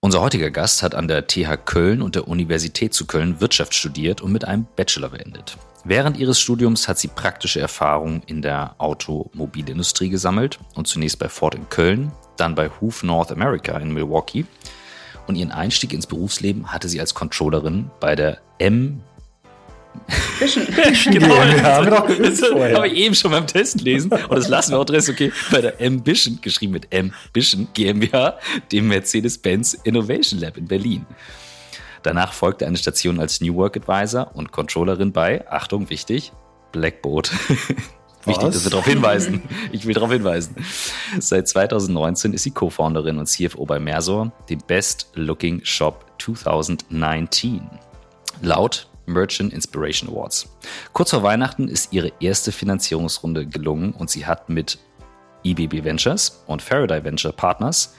Unser heutiger Gast hat an der TH Köln und der Universität zu Köln Wirtschaft studiert und mit einem Bachelor beendet. Während ihres Studiums hat sie praktische Erfahrungen in der Automobilindustrie gesammelt und zunächst bei Ford in Köln, dann bei Hoof North America in Milwaukee. Und ihren Einstieg ins Berufsleben hatte sie als Controllerin bei der M Fischen. genau, haben wir doch das habe ich eben schon beim Testen lesen und das lassen wir auch drin. Okay, bei der Ambition, geschrieben mit Ambition GmbH, dem Mercedes-Benz Innovation Lab in Berlin. Danach folgte eine Station als New Work Advisor und Controllerin bei, Achtung, wichtig, Blackboard. Wichtig, dass wir darauf hinweisen. Ich will darauf hinweisen. Seit 2019 ist sie Co-Founderin und CFO bei Mersor, dem Best Looking Shop 2019. Laut Merchant Inspiration Awards. Kurz vor Weihnachten ist ihre erste Finanzierungsrunde gelungen und sie hat mit IBB Ventures und Faraday Venture Partners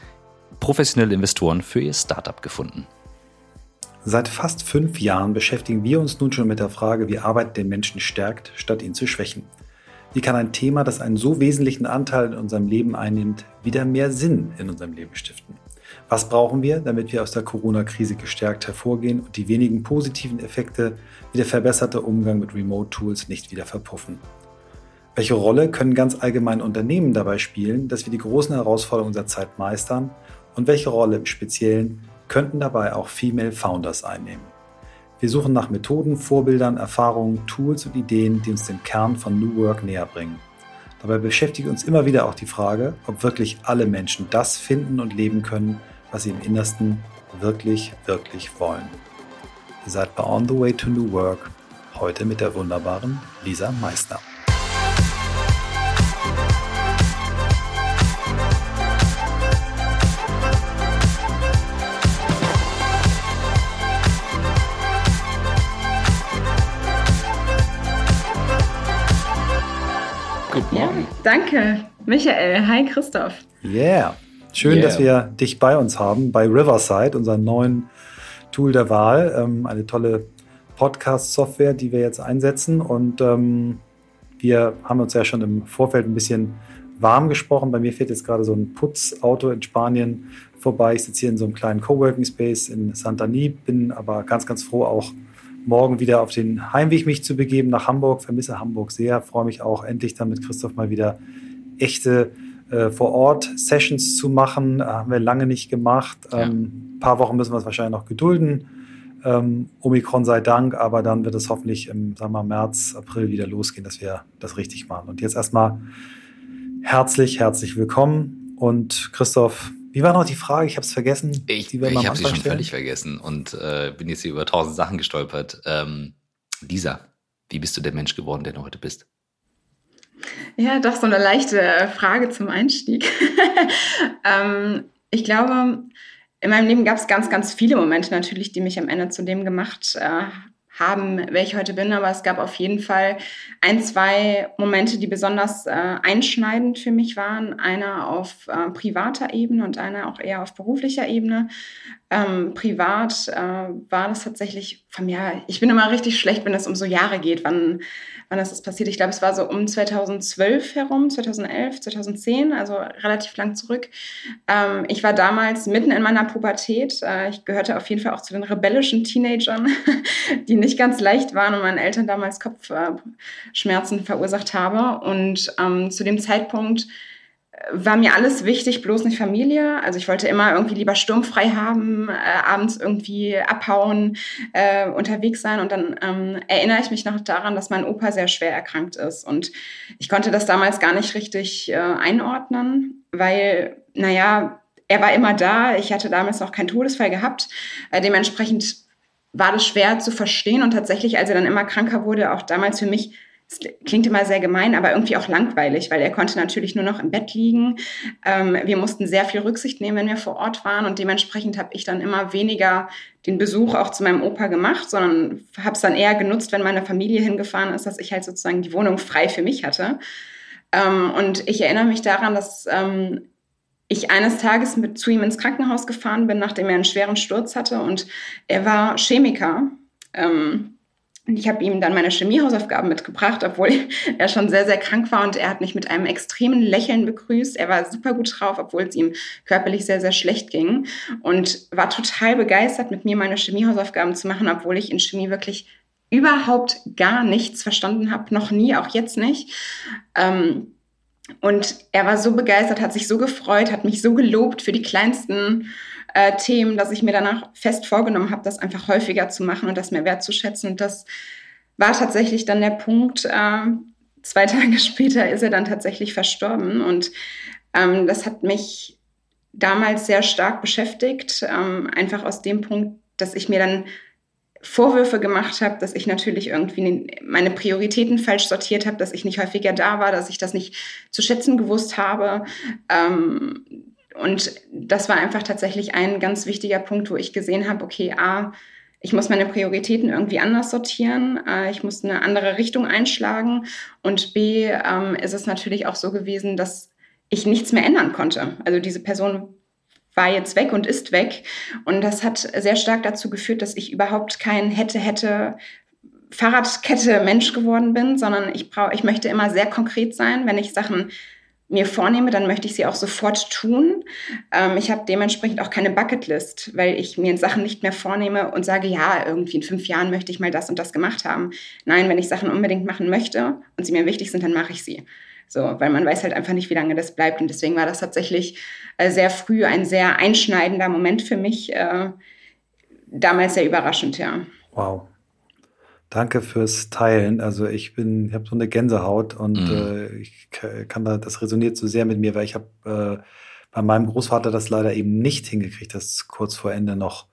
professionelle Investoren für ihr Startup gefunden. Seit fast fünf Jahren beschäftigen wir uns nun schon mit der Frage, wie Arbeit den Menschen stärkt, statt ihn zu schwächen. Wie kann ein Thema, das einen so wesentlichen Anteil in unserem Leben einnimmt, wieder mehr Sinn in unserem Leben stiften? Was brauchen wir, damit wir aus der Corona-Krise gestärkt hervorgehen und die wenigen positiven Effekte wie der verbesserte Umgang mit Remote-Tools nicht wieder verpuffen? Welche Rolle können ganz allgemein Unternehmen dabei spielen, dass wir die großen Herausforderungen unserer Zeit meistern? Und welche Rolle im Speziellen könnten dabei auch Female Founders einnehmen? Wir suchen nach Methoden, Vorbildern, Erfahrungen, Tools und Ideen, die uns den Kern von New Work näher bringen. Dabei beschäftigt uns immer wieder auch die Frage, ob wirklich alle Menschen das finden und leben können, was sie im Innersten wirklich, wirklich wollen. Ihr seid bei On the Way to New Work, heute mit der wunderbaren Lisa Meissner. Guten Morgen. Ja, danke, Michael. Hi, Christoph. Yeah. Schön, yeah. dass wir dich bei uns haben, bei Riverside, unserem neuen Tool der Wahl. Ähm, eine tolle Podcast-Software, die wir jetzt einsetzen. Und ähm, wir haben uns ja schon im Vorfeld ein bisschen warm gesprochen. Bei mir fährt jetzt gerade so ein Putzauto in Spanien vorbei. Ich sitze hier in so einem kleinen Coworking Space in Santani, bin aber ganz, ganz froh, auch morgen wieder auf den Heimweg mich zu begeben nach Hamburg. Vermisse Hamburg sehr, freue mich auch endlich dann mit Christoph mal wieder echte äh, vor Ort Sessions zu machen. Äh, haben wir lange nicht gemacht. Ja. Ähm, ein paar Wochen müssen wir es wahrscheinlich noch gedulden. Ähm, Omikron sei Dank, aber dann wird es hoffentlich im sagen wir, März, April wieder losgehen, dass wir das richtig machen. Und jetzt erstmal herzlich, herzlich willkommen. Und Christoph, wie war noch die Frage? Ich habe es vergessen. Ich, ich habe sie schon stellen. völlig vergessen und äh, bin jetzt hier über tausend Sachen gestolpert. Ähm, Lisa, wie bist du der Mensch geworden, der du heute bist? Ja, doch so eine leichte Frage zum Einstieg. ähm, ich glaube, in meinem Leben gab es ganz, ganz viele Momente natürlich, die mich am Ende zu dem gemacht äh, haben, wer ich heute bin. Aber es gab auf jeden Fall ein, zwei Momente, die besonders äh, einschneidend für mich waren. Einer auf äh, privater Ebene und einer auch eher auf beruflicher Ebene. Ähm, privat äh, war das tatsächlich von mir, ich bin immer richtig schlecht, wenn es um so Jahre geht, wann wann ist das passiert? Ich glaube, es war so um 2012 herum, 2011, 2010, also relativ lang zurück. Ähm, ich war damals mitten in meiner Pubertät. Äh, ich gehörte auf jeden Fall auch zu den rebellischen Teenagern, die nicht ganz leicht waren und meinen Eltern damals Kopfschmerzen verursacht habe. Und ähm, zu dem Zeitpunkt war mir alles wichtig, bloß nicht Familie. Also ich wollte immer irgendwie lieber sturmfrei haben, äh, abends irgendwie abhauen, äh, unterwegs sein. Und dann ähm, erinnere ich mich noch daran, dass mein Opa sehr schwer erkrankt ist. Und ich konnte das damals gar nicht richtig äh, einordnen, weil, naja, er war immer da. Ich hatte damals noch keinen Todesfall gehabt. Äh, dementsprechend war das schwer zu verstehen. Und tatsächlich, als er dann immer kranker wurde, auch damals für mich das klingt immer sehr gemein, aber irgendwie auch langweilig, weil er konnte natürlich nur noch im Bett liegen. Ähm, wir mussten sehr viel Rücksicht nehmen, wenn wir vor Ort waren und dementsprechend habe ich dann immer weniger den Besuch auch zu meinem Opa gemacht, sondern habe es dann eher genutzt, wenn meine Familie hingefahren ist, dass ich halt sozusagen die Wohnung frei für mich hatte. Ähm, und ich erinnere mich daran, dass ähm, ich eines Tages mit zu ihm ins Krankenhaus gefahren bin, nachdem er einen schweren Sturz hatte und er war Chemiker. Ähm, Und ich habe ihm dann meine Chemiehausaufgaben mitgebracht, obwohl er schon sehr, sehr krank war und er hat mich mit einem extremen Lächeln begrüßt. Er war super gut drauf, obwohl es ihm körperlich sehr, sehr schlecht ging und war total begeistert, mit mir meine Chemiehausaufgaben zu machen, obwohl ich in Chemie wirklich überhaupt gar nichts verstanden habe, noch nie, auch jetzt nicht. Ähm, und er war so begeistert, hat sich so gefreut, hat mich so gelobt für die kleinsten äh, Themen, dass ich mir danach fest vorgenommen habe, das einfach häufiger zu machen und das mehr wertzuschätzen. Und das war tatsächlich dann der Punkt. Äh, zwei Tage später ist er dann tatsächlich verstorben. Und ähm, das hat mich damals sehr stark beschäftigt, ähm, einfach aus dem Punkt, dass ich mir dann Vorwürfe gemacht habe, dass ich natürlich irgendwie meine Prioritäten falsch sortiert habe, dass ich nicht häufiger da war, dass ich das nicht zu schätzen gewusst habe. Ähm, und das war einfach tatsächlich ein ganz wichtiger Punkt, wo ich gesehen habe, okay, A, ich muss meine Prioritäten irgendwie anders sortieren, äh, ich muss eine andere Richtung einschlagen und B, ähm, ist es natürlich auch so gewesen, dass ich nichts mehr ändern konnte. Also diese Person war jetzt weg und ist weg. Und das hat sehr stark dazu geführt, dass ich überhaupt kein hätte, hätte Fahrradkette Mensch geworden bin, sondern ich brauche, ich möchte immer sehr konkret sein. Wenn ich Sachen mir vornehme, dann möchte ich sie auch sofort tun. Ähm, ich habe dementsprechend auch keine Bucketlist, weil ich mir Sachen nicht mehr vornehme und sage, ja, irgendwie in fünf Jahren möchte ich mal das und das gemacht haben. Nein, wenn ich Sachen unbedingt machen möchte und sie mir wichtig sind, dann mache ich sie. So, weil man weiß halt einfach nicht, wie lange das bleibt. Und deswegen war das tatsächlich äh, sehr früh ein sehr einschneidender Moment für mich. Äh, damals sehr überraschend, ja. Wow. Danke fürs Teilen. Also ich bin, ich habe so eine Gänsehaut und mhm. äh, ich kann da, das resoniert so sehr mit mir, weil ich habe äh, bei meinem Großvater das leider eben nicht hingekriegt, das kurz vor Ende noch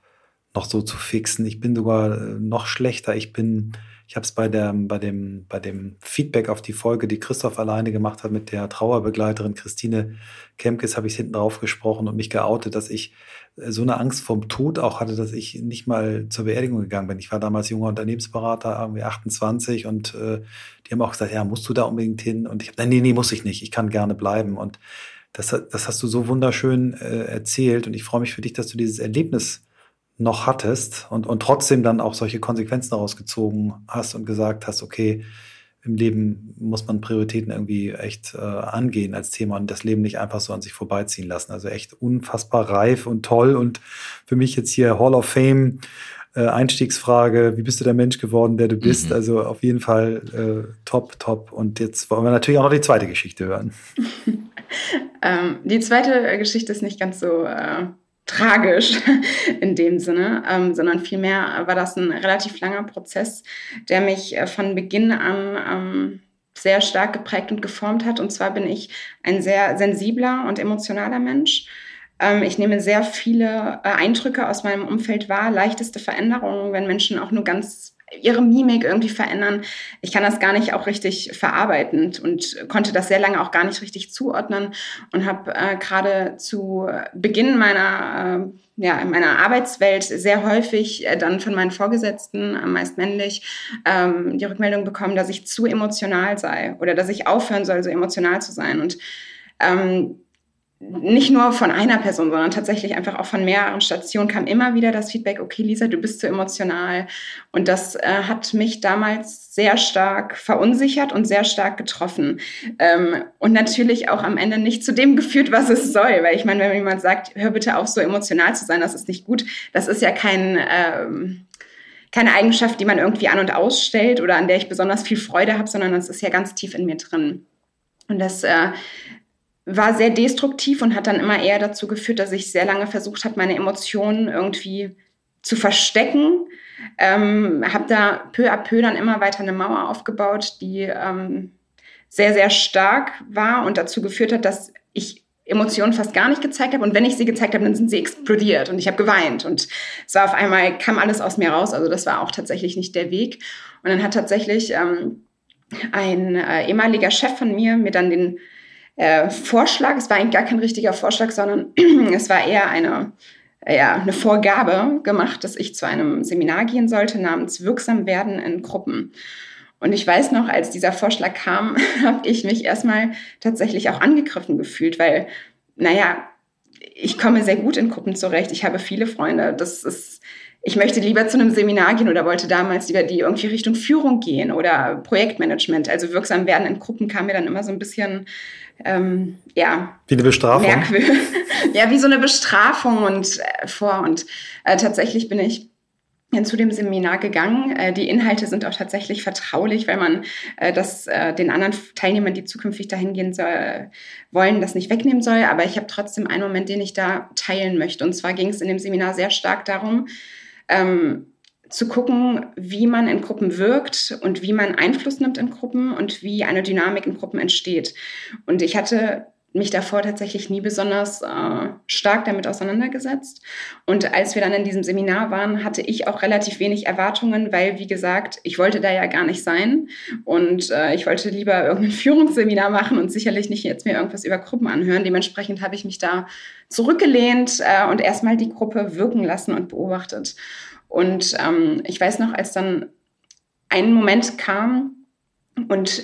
noch so zu fixen. Ich bin sogar äh, noch schlechter. Ich bin ich habe es bei, bei, dem, bei dem Feedback auf die Folge, die Christoph alleine gemacht hat mit der Trauerbegleiterin Christine Kemkes, habe ich hinten drauf gesprochen und mich geoutet, dass ich äh, so eine Angst vom Tod auch hatte, dass ich nicht mal zur Beerdigung gegangen bin. Ich war damals junger Unternehmensberater, irgendwie 28 und äh, die haben auch gesagt, ja, musst du da unbedingt hin? Und ich habe, nee, nee, muss ich nicht, ich kann gerne bleiben. Und das, das hast du so wunderschön äh, erzählt und ich freue mich für dich, dass du dieses Erlebnis noch hattest und, und trotzdem dann auch solche Konsequenzen daraus gezogen hast und gesagt hast, okay, im Leben muss man Prioritäten irgendwie echt äh, angehen als Thema und das Leben nicht einfach so an sich vorbeiziehen lassen. Also echt unfassbar reif und toll und für mich jetzt hier Hall of Fame äh, Einstiegsfrage, wie bist du der Mensch geworden, der du bist? Mhm. Also auf jeden Fall äh, top, top. Und jetzt wollen wir natürlich auch noch die zweite Geschichte hören. ähm, die zweite Geschichte ist nicht ganz so äh, tragisch in dem Sinne, ähm, sondern vielmehr war das ein relativ langer Prozess, der mich äh, von Beginn an ähm, sehr stark geprägt und geformt hat. Und zwar bin ich ein sehr sensibler und emotionaler Mensch. Ähm, ich nehme sehr viele äh, Eindrücke aus meinem Umfeld wahr, leichteste Veränderungen, wenn Menschen auch nur ganz ihre Mimik irgendwie verändern. Ich kann das gar nicht auch richtig verarbeiten und konnte das sehr lange auch gar nicht richtig zuordnen und habe äh, gerade zu Beginn meiner, äh, ja, meiner Arbeitswelt sehr häufig äh, dann von meinen Vorgesetzten, äh, meist männlich, ähm, die Rückmeldung bekommen, dass ich zu emotional sei oder dass ich aufhören soll, so emotional zu sein. Und ähm, nicht nur von einer Person, sondern tatsächlich einfach auch von mehreren Stationen kam immer wieder das Feedback, okay, Lisa, du bist zu emotional. Und das äh, hat mich damals sehr stark verunsichert und sehr stark getroffen. Ähm, und natürlich auch am Ende nicht zu dem geführt, was es soll. Weil ich meine, wenn jemand sagt, hör bitte auf, so emotional zu sein, das ist nicht gut, das ist ja kein... Ähm, keine Eigenschaft, die man irgendwie an und ausstellt oder an der ich besonders viel Freude habe, sondern das ist ja ganz tief in mir drin. Und das äh, war sehr destruktiv und hat dann immer eher dazu geführt, dass ich sehr lange versucht habe, meine Emotionen irgendwie zu verstecken. Ähm, habe da peu à peu dann immer weiter eine Mauer aufgebaut, die ähm, sehr, sehr stark war und dazu geführt hat, dass ich Emotionen fast gar nicht gezeigt habe. Und wenn ich sie gezeigt habe, dann sind sie explodiert und ich habe geweint. Und es war auf einmal, kam alles aus mir raus. Also das war auch tatsächlich nicht der Weg. Und dann hat tatsächlich ähm, ein äh, ehemaliger Chef von mir mir dann den äh, Vorschlag, es war eigentlich gar kein richtiger Vorschlag, sondern es war eher eine, ja, eine Vorgabe gemacht, dass ich zu einem Seminar gehen sollte namens Wirksam werden in Gruppen. Und ich weiß noch, als dieser Vorschlag kam, habe ich mich erstmal tatsächlich auch angegriffen gefühlt, weil, naja, ich komme sehr gut in Gruppen zurecht. Ich habe viele Freunde. Das ist, ich möchte lieber zu einem Seminar gehen oder wollte damals lieber die irgendwie Richtung Führung gehen oder Projektmanagement. Also wirksam werden in Gruppen kam mir dann immer so ein bisschen, ähm, ja. Wie eine Bestrafung. Merkwürdig. ja, wie so eine Bestrafung und äh, vor. Und äh, tatsächlich bin ich zu dem Seminar gegangen. Äh, die Inhalte sind auch tatsächlich vertraulich, weil man äh, das äh, den anderen Teilnehmern, die zukünftig dahin gehen soll, wollen, das nicht wegnehmen soll. Aber ich habe trotzdem einen Moment, den ich da teilen möchte. Und zwar ging es in dem Seminar sehr stark darum, ähm, zu gucken, wie man in Gruppen wirkt und wie man Einfluss nimmt in Gruppen und wie eine Dynamik in Gruppen entsteht. Und ich hatte mich davor tatsächlich nie besonders äh, stark damit auseinandergesetzt. Und als wir dann in diesem Seminar waren, hatte ich auch relativ wenig Erwartungen, weil, wie gesagt, ich wollte da ja gar nicht sein. Und äh, ich wollte lieber irgendein Führungsseminar machen und sicherlich nicht jetzt mir irgendwas über Gruppen anhören. Dementsprechend habe ich mich da zurückgelehnt äh, und erstmal die Gruppe wirken lassen und beobachtet. Und ähm, ich weiß noch, als dann ein Moment kam und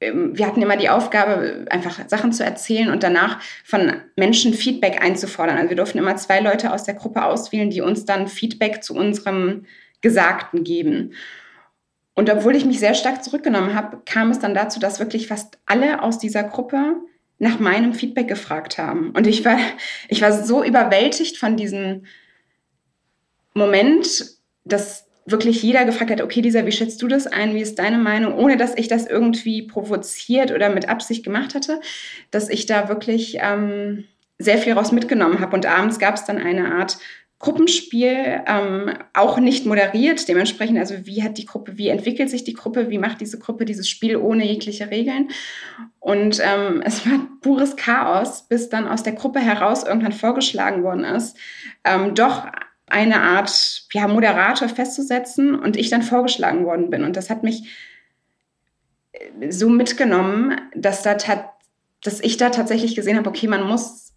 ähm, wir hatten immer die Aufgabe, einfach Sachen zu erzählen und danach von Menschen Feedback einzufordern. Also wir durften immer zwei Leute aus der Gruppe auswählen, die uns dann Feedback zu unserem Gesagten geben. Und obwohl ich mich sehr stark zurückgenommen habe, kam es dann dazu, dass wirklich fast alle aus dieser Gruppe nach meinem Feedback gefragt haben. Und ich war, ich war so überwältigt von diesem Moment, dass wirklich jeder gefragt hat, okay, Lisa, wie schätzt du das ein? Wie ist deine Meinung? Ohne dass ich das irgendwie provoziert oder mit Absicht gemacht hatte, dass ich da wirklich ähm, sehr viel raus mitgenommen habe. Und abends gab es dann eine Art Gruppenspiel, ähm, auch nicht moderiert. Dementsprechend, also wie hat die Gruppe, wie entwickelt sich die Gruppe, wie macht diese Gruppe dieses Spiel ohne jegliche Regeln? Und ähm, es war pures Chaos, bis dann aus der Gruppe heraus irgendwann vorgeschlagen worden ist, ähm, doch eine Art ja, Moderator festzusetzen und ich dann vorgeschlagen worden bin. Und das hat mich äh, so mitgenommen, dass, da dass ich da tatsächlich gesehen habe, okay, man muss,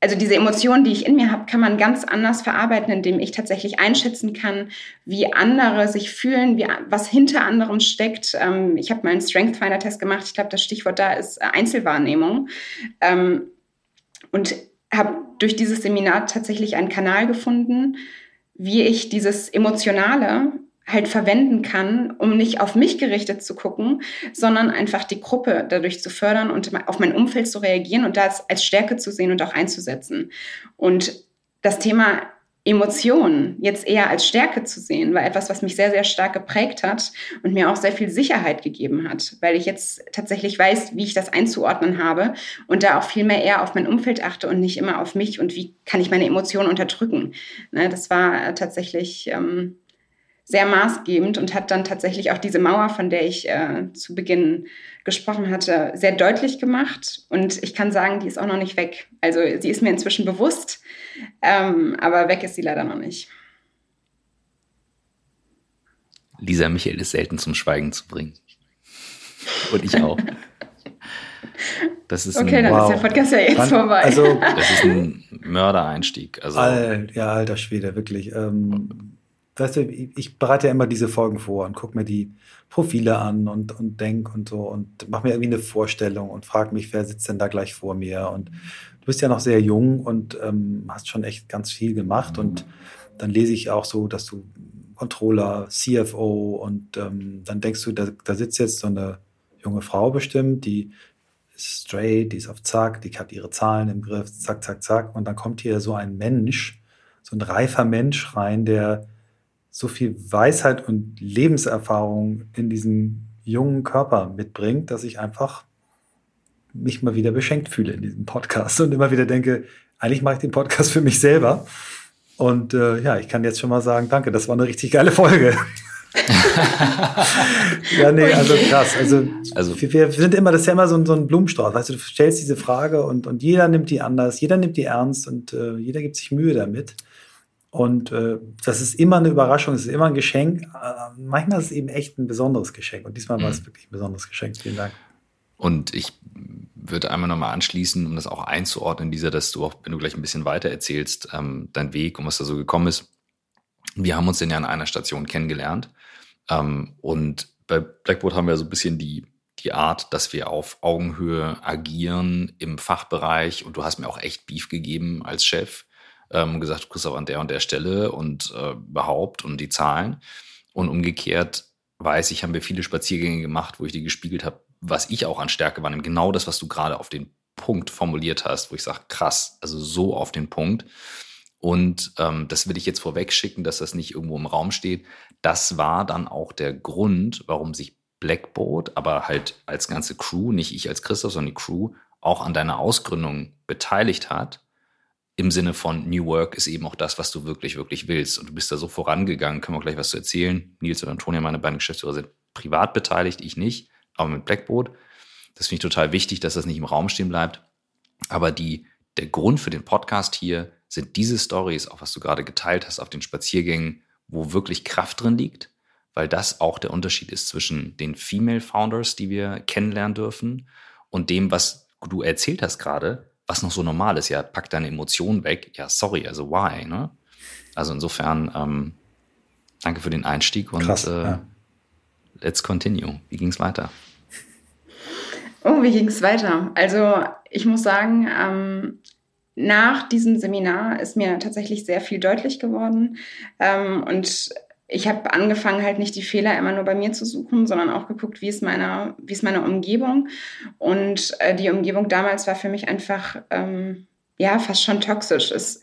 also diese Emotionen, die ich in mir habe, kann man ganz anders verarbeiten, indem ich tatsächlich einschätzen kann, wie andere sich fühlen, wie, was hinter anderem steckt. Ähm, ich habe mal einen Strength Finder Test gemacht. Ich glaube, das Stichwort da ist Einzelwahrnehmung. Ähm, und habe durch dieses Seminar tatsächlich einen Kanal gefunden, wie ich dieses Emotionale halt verwenden kann, um nicht auf mich gerichtet zu gucken, sondern einfach die Gruppe dadurch zu fördern und auf mein Umfeld zu reagieren und das als Stärke zu sehen und auch einzusetzen. Und das Thema Emotionen jetzt eher als Stärke zu sehen, war etwas, was mich sehr, sehr stark geprägt hat und mir auch sehr viel Sicherheit gegeben hat, weil ich jetzt tatsächlich weiß, wie ich das einzuordnen habe und da auch viel mehr eher auf mein Umfeld achte und nicht immer auf mich und wie kann ich meine Emotionen unterdrücken. Ne, das war tatsächlich ähm, sehr maßgebend und hat dann tatsächlich auch diese Mauer, von der ich äh, zu Beginn gesprochen hatte, sehr deutlich gemacht. Und ich kann sagen, die ist auch noch nicht weg. Also sie ist mir inzwischen bewusst, ähm, aber weg ist sie leider noch nicht. Lisa Michael ist selten zum Schweigen zu bringen. Und ich auch. Das ist okay, ein, dann wow. ist der Podcast ja jetzt Wann, vorbei. Also, das ist ein Mördereinstieg. Also, All, ja, alter Schwede, wirklich. Ähm, weißt du, ich bereite ja immer diese Folgen vor und gucke mir die Profile an und, und denk und so und mache mir irgendwie eine Vorstellung und frage mich, wer sitzt denn da gleich vor mir? Und du bist ja noch sehr jung und ähm, hast schon echt ganz viel gemacht. Und dann lese ich auch so, dass du Controller, CFO und ähm, dann denkst du, da, da sitzt jetzt so eine junge Frau bestimmt, die ist straight, die ist auf Zack, die hat ihre Zahlen im Griff, zack, zack, zack. Und dann kommt hier so ein Mensch, so ein reifer Mensch rein, der so viel Weisheit und Lebenserfahrung in diesem jungen Körper mitbringt, dass ich einfach mich mal wieder beschenkt fühle in diesem Podcast und immer wieder denke, eigentlich mache ich den Podcast für mich selber. Und äh, ja, ich kann jetzt schon mal sagen, danke, das war eine richtig geile Folge. ja, nee, also krass. Also, also wir, wir, sind immer, das ist ja immer so ein, so ein Blumenstrauß. Weißt du, du stellst diese Frage und, und jeder nimmt die anders, jeder nimmt die ernst und äh, jeder gibt sich Mühe damit. Und äh, das ist immer eine Überraschung, es ist immer ein Geschenk. Äh, manchmal ist es eben echt ein besonderes Geschenk. Und diesmal war es mhm. wirklich ein besonderes Geschenk. Vielen Dank. Und ich würde einmal nochmal anschließen, um das auch einzuordnen, dieser, dass du auch, wenn du gleich ein bisschen weiter erzählst, ähm, dein Weg und was da so gekommen ist. Wir haben uns denn ja an einer Station kennengelernt. Ähm, und bei Blackboard haben wir so ein bisschen die, die Art, dass wir auf Augenhöhe agieren im Fachbereich. Und du hast mir auch echt Beef gegeben als Chef ähm, gesagt, aber an der und der Stelle und äh, überhaupt und die Zahlen. Und umgekehrt weiß ich, haben wir viele Spaziergänge gemacht, wo ich dir gespiegelt habe, was ich auch an Stärke wahrnehme. Genau das, was du gerade auf den Punkt formuliert hast, wo ich sage, krass, also so auf den Punkt. Und ähm, das will ich jetzt vorweg schicken, dass das nicht irgendwo im Raum steht. Das war dann auch der Grund, warum sich Blackboard, aber halt als ganze Crew, nicht ich als Christoph, sondern die Crew, auch an deiner Ausgründung beteiligt hat. Im Sinne von New Work ist eben auch das, was du wirklich, wirklich willst. Und du bist da so vorangegangen, können wir gleich was zu erzählen. Nils und Antonia, meine beiden Geschäftsführer, sind privat beteiligt, ich nicht, aber mit Blackboard. Das finde ich total wichtig, dass das nicht im Raum stehen bleibt. Aber die, der Grund für den Podcast hier sind diese Stories, auch was du gerade geteilt hast auf den Spaziergängen, wo wirklich Kraft drin liegt, weil das auch der Unterschied ist zwischen den Female Founders, die wir kennenlernen dürfen, und dem, was du erzählt hast gerade, was noch so normal ist. Ja, pack deine Emotionen weg. Ja, sorry, also why? Ne? Also insofern, ähm, danke für den Einstieg und Krass, äh, ja. let's continue. Wie ging es weiter? Oh, wie ging es weiter? Also ich muss sagen, ähm, nach diesem Seminar ist mir tatsächlich sehr viel deutlich geworden. Ähm, und ich habe angefangen, halt nicht die Fehler immer nur bei mir zu suchen, sondern auch geguckt, wie ist meine, wie ist meine Umgebung. Und äh, die Umgebung damals war für mich einfach, ähm, ja, fast schon toxisch. Es,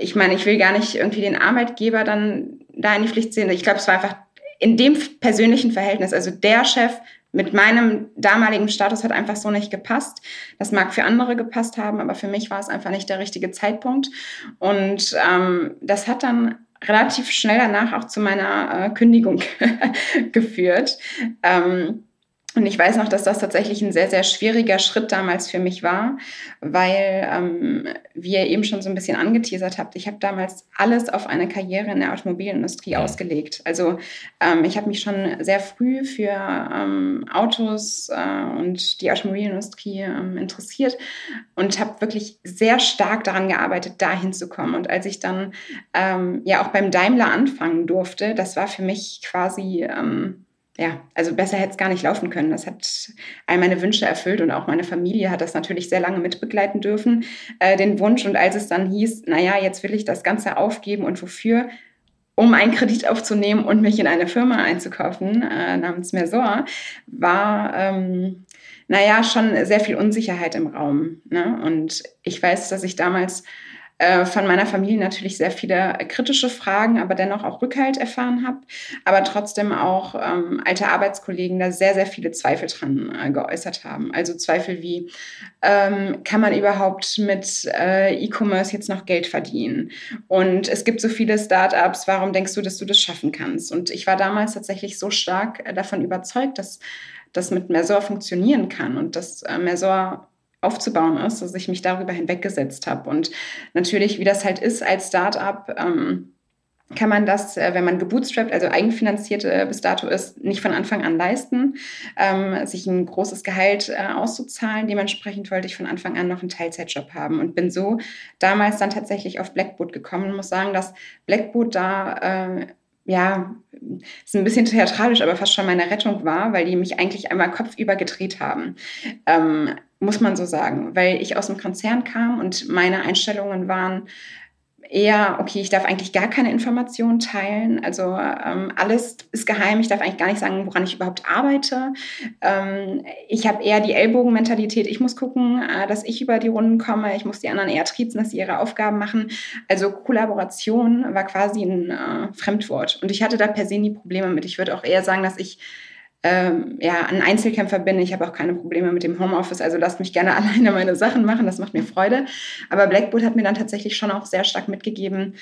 ich meine, ich will gar nicht irgendwie den Arbeitgeber dann da in die Pflicht sehen. Ich glaube, es war einfach in dem persönlichen Verhältnis, also der Chef mit meinem damaligen Status hat einfach so nicht gepasst. Das mag für andere gepasst haben, aber für mich war es einfach nicht der richtige Zeitpunkt. Und ähm, das hat dann relativ schnell danach auch zu meiner äh, Kündigung geführt. Ähm, und ich weiß noch, dass das tatsächlich ein sehr, sehr schwieriger Schritt damals für mich war, weil, ähm, wie ihr eben schon so ein bisschen angeteasert habt, ich habe damals alles auf eine Karriere in der Automobilindustrie ausgelegt. Also ähm, ich habe mich schon sehr früh für ähm, Autos äh, und die Automobilindustrie ähm, interessiert und habe wirklich sehr stark daran gearbeitet, dahin zu kommen. Und als ich dann ähm, ja auch beim Daimler anfangen durfte, das war für mich quasi ähm, ja, also besser hätte es gar nicht laufen können. Das hat all meine Wünsche erfüllt und auch meine Familie hat das natürlich sehr lange mitbegleiten dürfen, äh, den Wunsch. Und als es dann hieß, naja, jetzt will ich das Ganze aufgeben und wofür? Um einen Kredit aufzunehmen und mich in eine Firma einzukaufen, äh, namens Mersor, war, ähm, naja, schon sehr viel Unsicherheit im Raum. Ne? Und ich weiß, dass ich damals äh, von meiner Familie natürlich sehr viele kritische Fragen, aber dennoch auch Rückhalt erfahren habe. Aber trotzdem auch ähm, alte Arbeitskollegen da sehr, sehr viele Zweifel dran äh, geäußert haben. Also Zweifel wie, ähm, kann man überhaupt mit äh, E-Commerce jetzt noch Geld verdienen? Und es gibt so viele Startups, warum denkst du, dass du das schaffen kannst? Und ich war damals tatsächlich so stark äh, davon überzeugt, dass das mit Mersor funktionieren kann und dass äh, Mersor aufzubauen ist, dass ich mich darüber hinweggesetzt habe. Und natürlich, wie das halt ist als Startup, ähm, kann man das, äh, wenn man gebootstrapped, also eigenfinanziert äh, bis dato ist, nicht von Anfang an leisten, ähm, sich ein großes Gehalt äh, auszuzahlen. Dementsprechend wollte ich von Anfang an noch einen Teilzeitjob haben und bin so damals dann tatsächlich auf Blackboot gekommen und muss sagen, dass Blackboot da äh, ja, ist ein bisschen theatralisch, aber fast schon meine Rettung war, weil die mich eigentlich einmal kopfüber gedreht haben. Ähm, muss man so sagen, weil ich aus dem Konzern kam und meine Einstellungen waren, eher, okay, ich darf eigentlich gar keine Informationen teilen. Also ähm, alles ist geheim. Ich darf eigentlich gar nicht sagen, woran ich überhaupt arbeite. Ähm, ich habe eher die Ellbogenmentalität. Ich muss gucken, äh, dass ich über die Runden komme. Ich muss die anderen eher triezen, dass sie ihre Aufgaben machen. Also Kollaboration war quasi ein äh, Fremdwort. Und ich hatte da per se nie Probleme mit. Ich würde auch eher sagen, dass ich ähm, ja, ein Einzelkämpfer bin. Ich habe auch keine Probleme mit dem Homeoffice, also lasst mich gerne alleine meine Sachen machen, das macht mir Freude. Aber Blackboard hat mir dann tatsächlich schon auch sehr stark mitgegeben,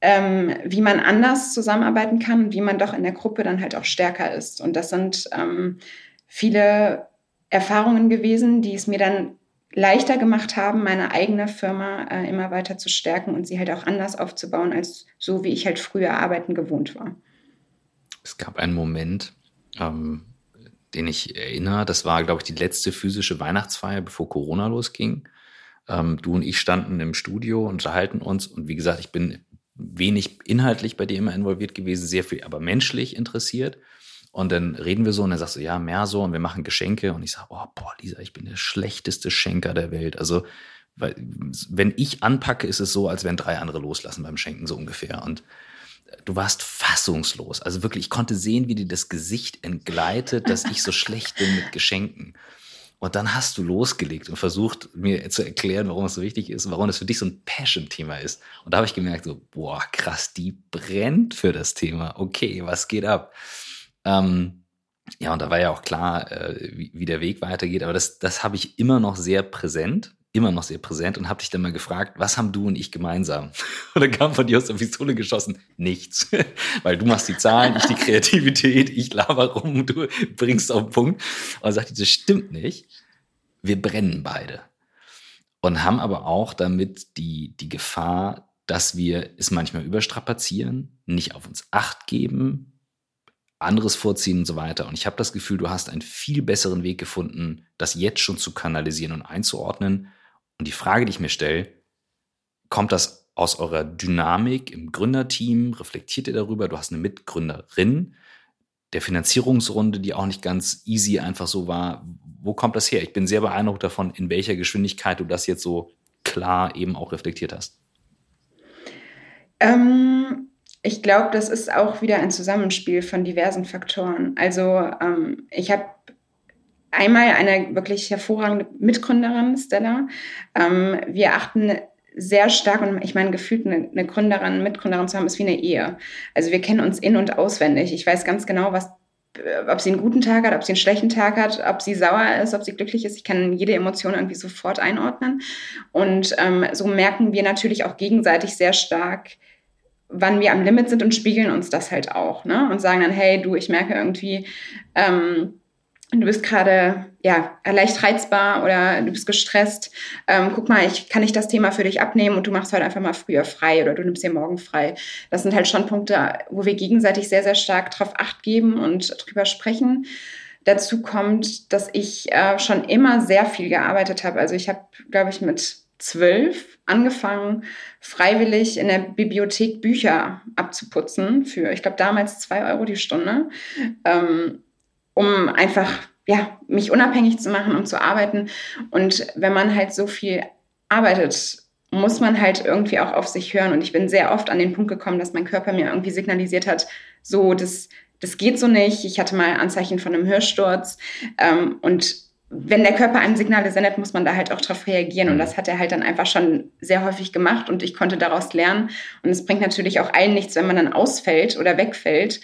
ähm, wie man anders zusammenarbeiten kann, wie man doch in der Gruppe dann halt auch stärker ist. Und das sind ähm, viele Erfahrungen gewesen, die es mir dann leichter gemacht haben, meine eigene Firma äh, immer weiter zu stärken und sie halt auch anders aufzubauen, als so wie ich halt früher arbeiten gewohnt war. Es gab einen Moment, ähm, den ich erinnere. Das war, glaube ich, die letzte physische Weihnachtsfeier, bevor Corona losging. Ähm, du und ich standen im Studio und unterhalten uns. Und wie gesagt, ich bin wenig inhaltlich bei dir immer involviert gewesen, sehr viel aber menschlich interessiert. Und dann reden wir so und er sagt so, ja, mehr so und wir machen Geschenke. Und ich sage, oh, boah, Lisa, ich bin der schlechteste Schenker der Welt. Also, weil, wenn ich anpacke, ist es so, als wenn drei andere loslassen beim Schenken, so ungefähr. Und du warst fassungslos. Also wirklich, ich konnte sehen, wie dir das Gesicht entgleitet, dass ich so schlecht bin mit Geschenken. Und dann hast du losgelegt und versucht, mir zu erklären, warum es so wichtig ist, warum es für dich so ein Passion-Thema ist. Und da habe ich gemerkt, so, boah, krass, die brennt für das Thema. Okay, was geht ab? Ähm, ja, und da war ja auch klar, äh, wie, wie, der Weg weitergeht. Aber das, das habe ich immer noch sehr präsent, immer noch sehr präsent und habe dich dann mal gefragt, was haben du und ich gemeinsam? Und dann kam von dir aus der Pistole geschossen, nichts. Weil du machst die Zahlen, ich die Kreativität, ich laber rum, du bringst auf den Punkt. Und dann sagte das stimmt nicht. Wir brennen beide. Und haben aber auch damit die, die Gefahr, dass wir es manchmal überstrapazieren, nicht auf uns acht geben, anderes vorziehen und so weiter. Und ich habe das Gefühl, du hast einen viel besseren Weg gefunden, das jetzt schon zu kanalisieren und einzuordnen. Und die Frage, die ich mir stelle, kommt das aus eurer Dynamik im Gründerteam? Reflektiert ihr darüber? Du hast eine Mitgründerin der Finanzierungsrunde, die auch nicht ganz easy einfach so war. Wo kommt das her? Ich bin sehr beeindruckt davon, in welcher Geschwindigkeit du das jetzt so klar eben auch reflektiert hast. Ähm, ich glaube, das ist auch wieder ein Zusammenspiel von diversen Faktoren. Also ähm, ich habe einmal eine wirklich hervorragende Mitgründerin, Stella. Ähm, wir achten sehr stark und ich meine, gefühlt eine, eine Gründerin, Mitgründerin zu haben, ist wie eine Ehe. Also wir kennen uns in- und auswendig. Ich weiß ganz genau, was ob sie einen guten Tag hat, ob sie einen schlechten Tag hat, ob sie sauer ist, ob sie glücklich ist. Ich kann jede Emotion irgendwie sofort einordnen. Und ähm, so merken wir natürlich auch gegenseitig sehr stark, wann wir am Limit sind und spiegeln uns das halt auch. Ne? Und sagen dann, hey, du, ich merke irgendwie, ähm, du bist gerade ja leicht reizbar oder du bist gestresst. Ähm, guck mal, ich kann nicht das Thema für dich abnehmen und du machst heute einfach mal früher frei oder du nimmst dir morgen frei. Das sind halt schon Punkte, wo wir gegenseitig sehr, sehr stark drauf acht geben und drüber sprechen. Dazu kommt, dass ich äh, schon immer sehr viel gearbeitet habe. Also ich habe, glaube ich, mit zwölf angefangen, freiwillig in der Bibliothek Bücher abzuputzen für, ich glaube, damals zwei Euro die Stunde, ähm, um einfach ja, mich unabhängig zu machen, um zu arbeiten. Und wenn man halt so viel arbeitet, muss man halt irgendwie auch auf sich hören. Und ich bin sehr oft an den Punkt gekommen, dass mein Körper mir irgendwie signalisiert hat, so, das, das geht so nicht. Ich hatte mal Anzeichen von einem Hörsturz. Ähm, und wenn der Körper einem Signale sendet, muss man da halt auch drauf reagieren. Und mhm. das hat er halt dann einfach schon sehr häufig gemacht und ich konnte daraus lernen. Und es bringt natürlich auch allen nichts, wenn man dann ausfällt oder wegfällt.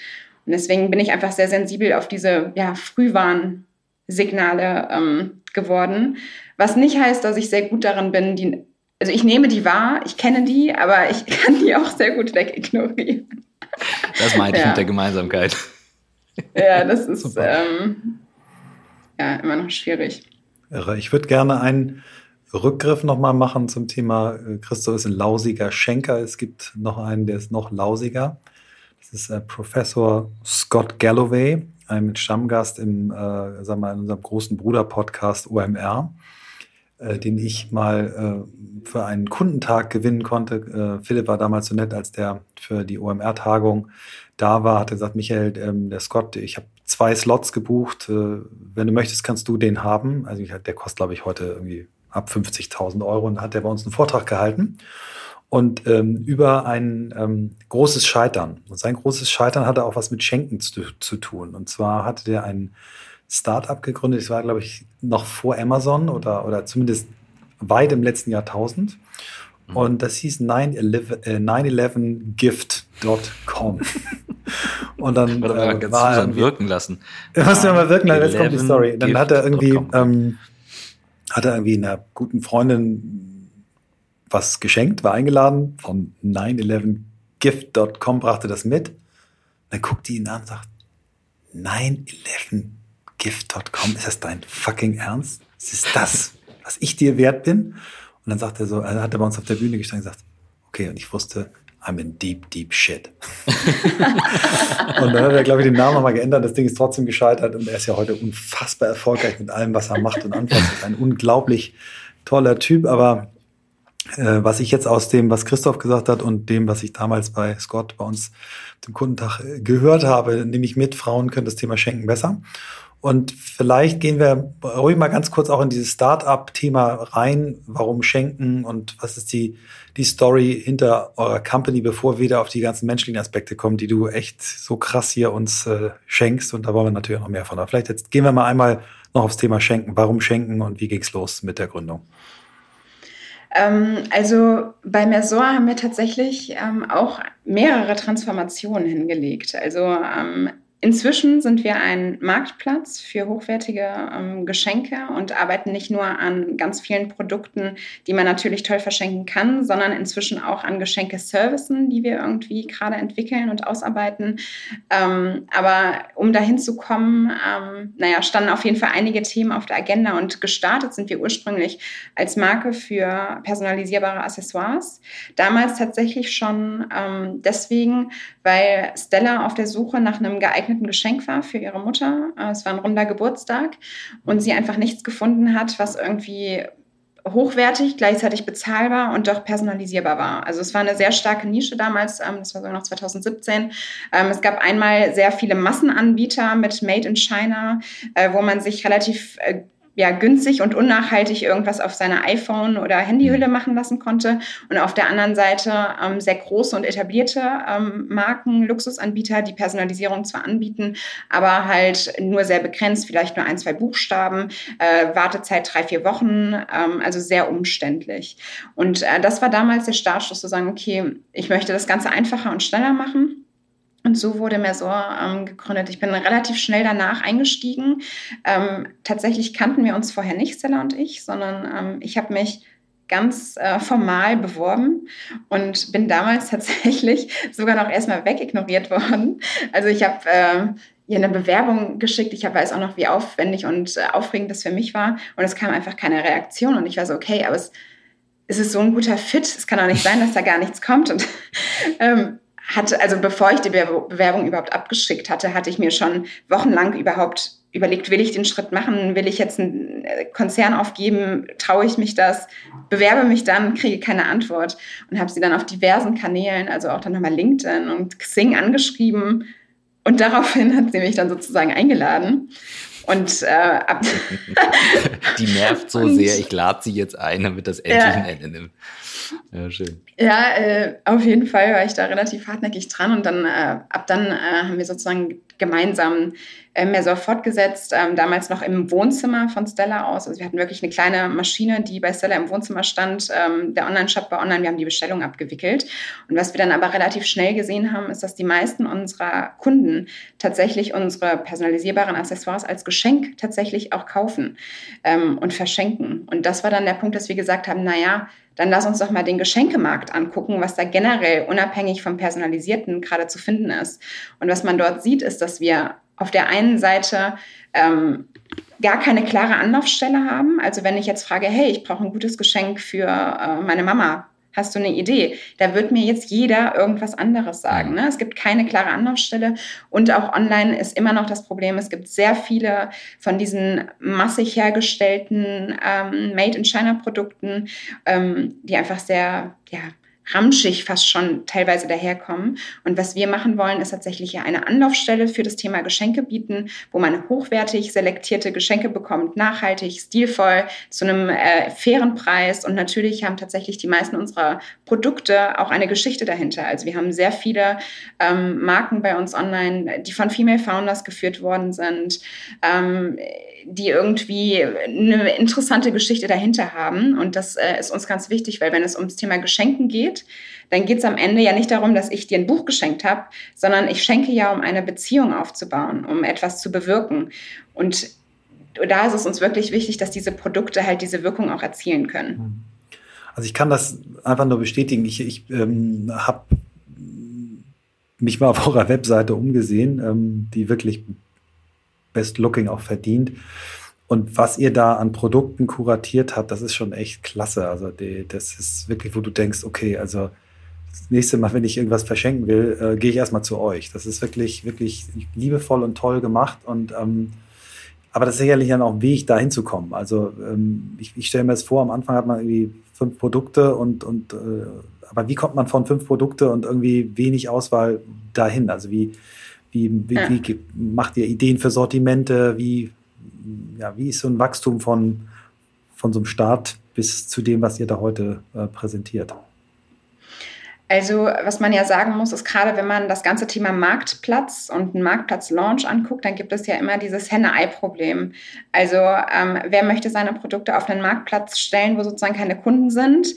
Und deswegen bin ich einfach sehr sensibel auf diese ja, Frühwarnsignale ähm, geworden. Was nicht heißt, dass ich sehr gut darin bin, die, also ich nehme die wahr, ich kenne die, aber ich kann die auch sehr gut wegignorieren. Das meinte ja. ich mit der Gemeinsamkeit. Ja, das ist ähm, ja immer noch schwierig. Ich würde gerne einen Rückgriff nochmal machen zum Thema, äh, Christoph ist ein lausiger Schenker. Es gibt noch einen, der ist noch lausiger. Das ist äh, Professor Scott Galloway, ein Stammgast im, äh, sagen wir, in unserem großen Bruder-Podcast OMR, äh, den ich mal äh, für einen Kundentag gewinnen konnte. Äh, Philipp war damals so nett, als der für die OMR-Tagung da war, hat er gesagt, Michael, ähm, der Scott, ich habe zwei Slots gebucht. Äh, wenn du möchtest, kannst du den haben. Also der kostet, glaube ich, heute irgendwie ab 50.000 Euro und hat er bei uns einen Vortrag gehalten. Und ähm, über ein ähm, großes Scheitern. Und sein großes Scheitern hatte auch was mit Schenken zu, zu tun. Und zwar hatte der ein Startup gegründet, das war, glaube ich, noch vor Amazon oder, oder zumindest weit im letzten Jahrtausend. Mhm. Und das hieß 911gift.com. Und dann Warte äh, war er wirken lassen. Hast du mal wirken lassen? Jetzt kommt die Story. Dann hat er irgendwie, ähm, hat er irgendwie einer guten Freundin was geschenkt, war eingeladen von 911gift.com, brachte das mit. Dann guckt die ihn an und sagt, 911gift.com, ist das dein fucking Ernst? Was ist das, was ich dir wert bin? Und dann sagt er so, er hat er bei uns auf der Bühne gestanden und gesagt, okay, und ich wusste, I'm in deep, deep shit. und dann hat er, glaube ich, den Namen nochmal geändert. Das Ding ist trotzdem gescheitert und er ist ja heute unfassbar erfolgreich mit allem, was er macht und anfasst. Ist ein unglaublich toller Typ, aber Äh, was ich jetzt aus dem, was Christoph gesagt hat und dem, was ich damals bei Scott bei uns dem Kundentag äh, gehört habe, nehme ich mit, Frauen können das Thema Schenken besser. Und vielleicht gehen wir ruhig mal ganz kurz auch in dieses Start-up-Thema rein. Warum schenken und was ist die, die Story hinter eurer Company, bevor wir wieder auf die ganzen menschlichen Aspekte kommen, die du echt so krass hier uns äh, schenkst. Und da wollen wir natürlich noch mehr von. Aber vielleicht jetzt gehen wir mal einmal noch aufs Thema Schenken. Warum schenken und wie ging's los mit der Gründung? Ähm, also bei Mersor haben wir tatsächlich ähm, auch mehrere Transformationen hingelegt. Also ähm, Inzwischen sind wir ein Marktplatz für hochwertige ähm, Geschenke und arbeiten nicht nur an ganz vielen Produkten, die man natürlich toll verschenken kann, sondern inzwischen auch an Geschenke-Servicen, die wir irgendwie gerade entwickeln und ausarbeiten. Ähm, aber um dahin zu kommen, ähm, naja, standen auf jeden Fall einige Themen auf der Agenda und gestartet sind wir ursprünglich als Marke für personalisierbare Accessoires. Damals tatsächlich schon ähm, deswegen, weil Stella auf der Suche nach einem geeigneten Geschenk war für ihre Mutter. Äh, es war ein runder Geburtstag und sie einfach nichts gefunden hat, was irgendwie hochwertig, gleichzeitig bezahlbar und doch personalisierbar war. Also es war eine sehr starke Nische damals, ähm, das war sogar noch 2017. Ähm, es gab einmal sehr viele Massenanbieter mit Made in China, äh, wo man sich relativ äh, ja, günstig und unnachhaltig irgendwas auf seiner iPhone- oder Handyhülle mhm. machen lassen konnte. Und auf der anderen Seite ähm, sehr große und etablierte ähm, Marken, Luxusanbieter, die Personalisierung zwar anbieten, aber halt nur sehr begrenzt, vielleicht nur ein, zwei Buchstaben, äh, Wartezeit drei, vier Wochen, ähm, also sehr umständlich. Und äh, das war damals der Startschuss zu sagen, okay, ich möchte das Ganze einfacher und schneller machen und so wurde Mersor ähm, gegründet. Ich bin relativ schnell danach eingestiegen. Ähm, tatsächlich kannten wir uns vorher nicht, Stella und ich, sondern ähm, ich habe mich ganz äh, formal beworben und bin damals tatsächlich sogar noch erstmal wegignoriert worden. Also ich habe äh, ihr eine Bewerbung geschickt. Ich weiß auch noch, wie aufwendig und äh, aufregend das für mich war. Und es kam einfach keine Reaktion. Und ich war so, okay, aber es, es ist so ein guter Fit. Es kann auch nicht sein, dass da gar nichts kommt. Und ähm, hatte, also bevor ich die Bewerbung überhaupt abgeschickt hatte, hatte ich mir schon wochenlang überhaupt überlegt, will ich den Schritt machen, will ich jetzt einen äh, Konzern aufgeben, traue ich mich das, bewerbe mich dann, kriege keine Antwort. Und habe sie dann auf diversen Kanälen, also auch dann nochmal LinkedIn und Xing angeschrieben. Und daraufhin hat sie mich dann sozusagen eingeladen. Und äh, ab die nervt so sehr, ich lade sie jetzt ein, damit das endlich ja. ein Ende nimmt. Ja, schön. Ja, äh, auf jeden Fall war ich da relativ hartnäckig dran und dann äh, ab dann äh, haben wir sozusagen gemeinsam äh, mehr so fortgesetzt, ähm, damals noch im Wohnzimmer von Stella aus. Also wir hatten wirklich eine kleine Maschine, die bei Stella im Wohnzimmer stand. Ähm, der Online-Shop war online, wir haben die Bestellung abgewickelt. Und was wir dann aber relativ schnell gesehen haben, ist, dass die meisten unserer Kunden tatsächlich unsere personalisierbaren Accessoires als Geschenk tatsächlich auch kaufen ähm, und verschenken. Und das war dann der Punkt, dass wir gesagt haben, naja, dann lass uns doch mal den Geschenkemarkt angucken, was da generell unabhängig vom Personalisierten gerade zu finden ist. Und was man dort sieht, ist, dass wir auf der einen Seite ähm, gar keine klare Anlaufstelle haben. Also wenn ich jetzt frage, hey, ich brauche ein gutes Geschenk für äh, meine Mama, Hast du eine Idee? Da wird mir jetzt jeder irgendwas anderes sagen. Ne? Es gibt keine klare Anlaufstelle und auch online ist immer noch das Problem. Es gibt sehr viele von diesen massig hergestellten ähm, Made-in-China-Produkten, ähm, die einfach sehr, ja, ramschig fast schon teilweise daherkommen. Und was wir machen wollen, ist tatsächlich eine Anlaufstelle für das Thema Geschenke bieten, wo man hochwertig selektierte Geschenke bekommt, nachhaltig, stilvoll, zu einem äh, fairen Preis. Und natürlich haben tatsächlich die meisten unserer Produkte auch eine Geschichte dahinter. Also wir haben sehr viele ähm, Marken bei uns online, die von Female Founders geführt worden sind. Ähm, die irgendwie eine interessante Geschichte dahinter haben. Und das äh, ist uns ganz wichtig, weil wenn es ums Thema Geschenken geht, dann geht es am Ende ja nicht darum, dass ich dir ein Buch geschenkt habe, sondern ich schenke ja, um eine Beziehung aufzubauen, um etwas zu bewirken. Und da ist es uns wirklich wichtig, dass diese Produkte halt diese Wirkung auch erzielen können. Also ich kann das einfach nur bestätigen. Ich, ich ähm, habe mich mal auf eurer Webseite umgesehen, ähm, die wirklich Best Looking auch verdient. Und was ihr da an Produkten kuratiert habt, das ist schon echt klasse. Also die, das ist wirklich, wo du denkst, okay, also das nächste Mal, wenn ich irgendwas verschenken will, äh, gehe ich erstmal zu euch. Das ist wirklich, wirklich liebevoll und toll gemacht. Und ähm, aber das ist sicherlich dann auch ein Weg, da hinzukommen. Also ähm, ich, ich stelle mir das vor, am Anfang hat man irgendwie fünf Produkte und, und äh, aber wie kommt man von fünf Produkte und irgendwie wenig Auswahl dahin? Also wie, wie, wie, ja. wie macht ihr Ideen für Sortimente? Wie, ja, wie ist so ein Wachstum von, von so einem Start bis zu dem, was ihr da heute äh, präsentiert? Also, was man ja sagen muss, ist gerade, wenn man das ganze Thema Marktplatz und einen Marktplatz-Launch anguckt, dann gibt es ja immer dieses Henne-Ei-Problem. Also, ähm, wer möchte seine Produkte auf einen Marktplatz stellen, wo sozusagen keine Kunden sind?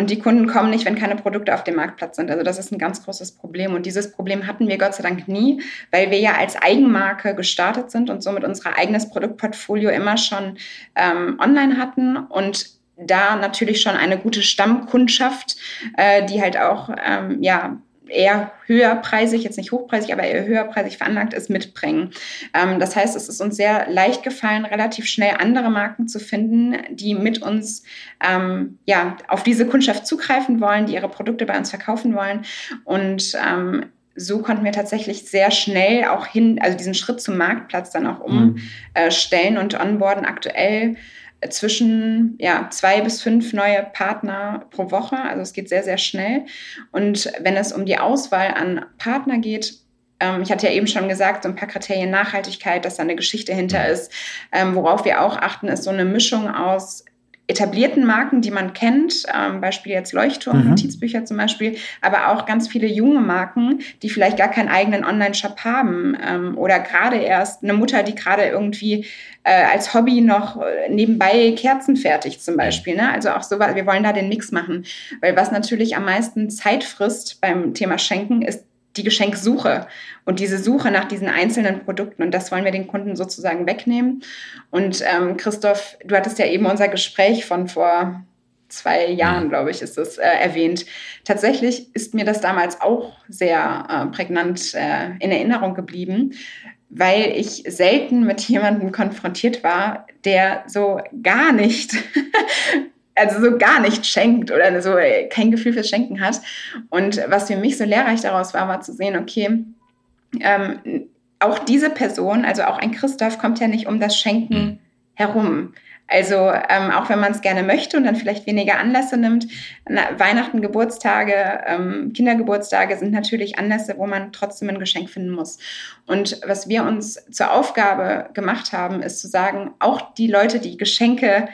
Und die Kunden kommen nicht, wenn keine Produkte auf dem Marktplatz sind. Also, das ist ein ganz großes Problem. Und dieses Problem hatten wir Gott sei Dank nie, weil wir ja als Eigenmarke gestartet sind und somit unser eigenes Produktportfolio immer schon ähm, online hatten und da natürlich schon eine gute Stammkundschaft, äh, die halt auch ähm, ja eher höherpreisig, jetzt nicht hochpreisig, aber eher höherpreisig veranlagt ist, mitbringen. Ähm, das heißt, es ist uns sehr leicht gefallen, relativ schnell andere Marken zu finden, die mit uns ähm, ja auf diese Kundschaft zugreifen wollen, die ihre Produkte bei uns verkaufen wollen und ähm, so konnten wir tatsächlich sehr schnell auch hin, also diesen Schritt zum Marktplatz dann auch umstellen mhm. äh, und onboarden aktuell zwischen ja, zwei bis fünf neue Partner pro Woche. Also es geht sehr, sehr schnell. Und wenn es um die Auswahl an Partner geht, ähm, ich hatte ja eben schon gesagt, so ein paar Kriterien Nachhaltigkeit, dass da eine Geschichte hinter ist. Ähm, worauf wir auch achten, ist so eine Mischung aus etablierten Marken, die man kennt, ähm, Beispiel jetzt Leuchtturm, mhm. Notizbücher zum Beispiel, aber auch ganz viele junge Marken, die vielleicht gar keinen eigenen Online-Shop haben ähm, oder gerade erst eine Mutter, die gerade irgendwie äh, als Hobby noch äh, nebenbei Kerzen fertigt zum Beispiel. Ne? Also auch so, wir wollen da den Mix machen, weil was natürlich am meisten Zeit frisst beim Thema Schenken ist die Geschenksuche und diese Suche nach diesen einzelnen Produkten. Und das wollen wir den Kunden sozusagen wegnehmen. Und ähm, Christoph, du hattest ja eben unser Gespräch von vor zwei Jahren, glaube ich, ist es äh, erwähnt. Tatsächlich ist mir das damals auch sehr äh, prägnant äh, in Erinnerung geblieben, weil ich selten mit jemandem konfrontiert war, der so gar nicht also so gar nicht schenkt oder so äh, kein Gefühl fürs Schenken hat. Und was für mich so lehrreich daraus war, war zu sehen, okay, ähm, auch diese Person, also auch ein Christoph, kommt ja nicht um das Schenken mhm. herum. Also ähm, auch wenn man es gerne möchte und dann vielleicht weniger Anlässe nimmt, na, Weihnachten, Geburtstage, ähm, Kindergeburtstage sind natürlich Anlässe, wo man trotzdem ein Geschenk finden muss. Und was wir uns zur Aufgabe gemacht haben, ist zu sagen, auch die Leute, die Geschenke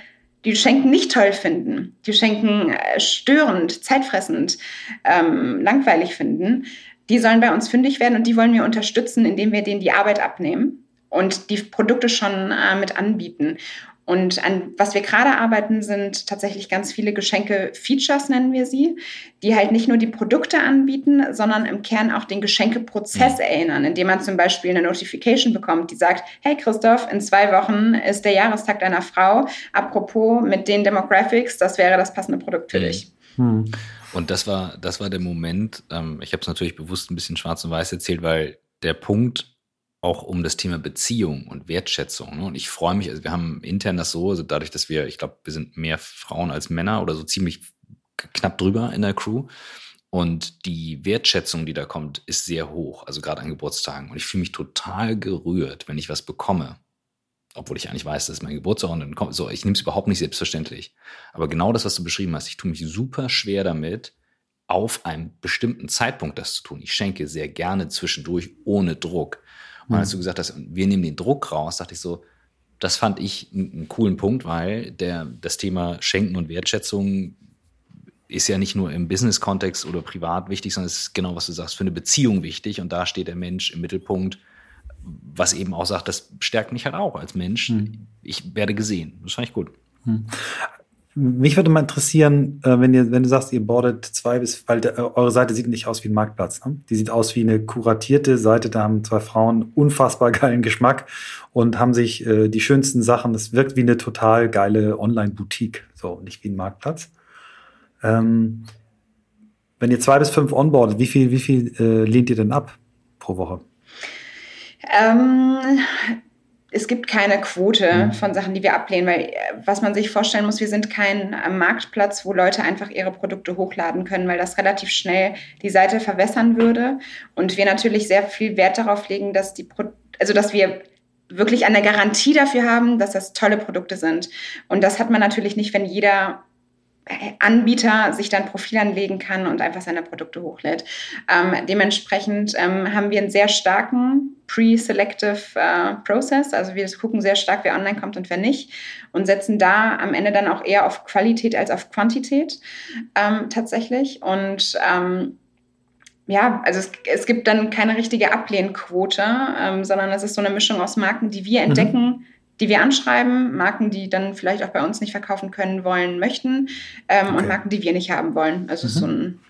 die Schenken nicht toll finden, die Schenken äh, störend, zeitfressend, ähm, langweilig finden, die sollen bei uns fündig werden und die wollen wir unterstützen, indem wir denen die Arbeit abnehmen und die Produkte schon äh, mit anbieten. Und an was wir gerade arbeiten, sind tatsächlich ganz viele Geschenke-Features, nennen wir sie, die halt nicht nur die Produkte anbieten, sondern im Kern auch den Geschenkeprozess mhm. erinnern, indem man zum Beispiel eine Notification bekommt, die sagt, hey Christoph, in zwei Wochen ist der Jahrestag deiner Frau. Apropos mit den Demographics, das wäre das passende Produkt für mhm. dich. Mhm. Und das war, das war der Moment, ähm, ich habe es natürlich bewusst ein bisschen schwarz und weiß erzählt, weil der Punkt, auch um das Thema Beziehung und Wertschätzung. Ne? Und ich freue mich, also wir haben intern das so, also dadurch, dass wir, ich glaube, wir sind mehr Frauen als Männer oder so ziemlich knapp drüber in der Crew. Und die Wertschätzung, die da kommt, ist sehr hoch, also gerade an Geburtstagen. Und ich fühle mich total gerührt, wenn ich was bekomme. Obwohl ich eigentlich weiß, das ist mein Geburtstag und dann kommt so, ich nehme es überhaupt nicht selbstverständlich. Aber genau das, was du beschrieben hast, ich tue mich super schwer damit, auf einem bestimmten Zeitpunkt das zu tun. Ich schenke sehr gerne zwischendurch ohne Druck. Und als du gesagt hast, wir nehmen den Druck raus, dachte ich so, das fand ich einen coolen Punkt, weil der, das Thema Schenken und Wertschätzung ist ja nicht nur im Business-Kontext oder privat wichtig, sondern es ist genau, was du sagst, für eine Beziehung wichtig. Und da steht der Mensch im Mittelpunkt, was eben auch sagt, das stärkt mich halt auch als Mensch. Mhm. Ich werde gesehen. Das fand ich gut. Mhm. Mich würde mal interessieren, äh, wenn, ihr, wenn du sagst, ihr bordet zwei bis, weil der, eure Seite sieht nicht aus wie ein Marktplatz. Ne? Die sieht aus wie eine kuratierte Seite. Da haben zwei Frauen unfassbar geilen Geschmack und haben sich äh, die schönsten Sachen. Das wirkt wie eine total geile Online-Boutique, so nicht wie ein Marktplatz. Ähm, wenn ihr zwei bis fünf onboardet, wie viel, wie viel äh, lehnt ihr denn ab pro Woche? Ähm, es gibt keine Quote mhm. von Sachen, die wir ablehnen, weil äh, was man sich vorstellen muss, wir sind kein äh, Marktplatz, wo Leute einfach ihre Produkte hochladen können, weil das relativ schnell die Seite verwässern würde. Und wir natürlich sehr viel Wert darauf legen, dass die, Pro also dass wir wirklich eine Garantie dafür haben, dass das tolle Produkte sind. Und das hat man natürlich nicht, wenn jeder Anbieter sich dann Profil anlegen kann und einfach seine Produkte hochlädt. Ähm, dementsprechend ähm, haben wir einen sehr starken Pre-Selective äh, Process, also wir gucken sehr stark, wer online kommt und wer nicht und setzen da am Ende dann auch eher auf Qualität als auf Quantität ähm, tatsächlich und ähm, ja, also es, es, gibt dann keine richtige Ablehnquote, ähm, sondern es ist so eine Mischung aus Marken, die wir mhm. entdecken, mhm die wir anschreiben, Marken, die dann vielleicht auch bei uns nicht verkaufen können, wollen, möchten ähm, okay. und Marken, die wir nicht haben wollen. Also mhm. so ein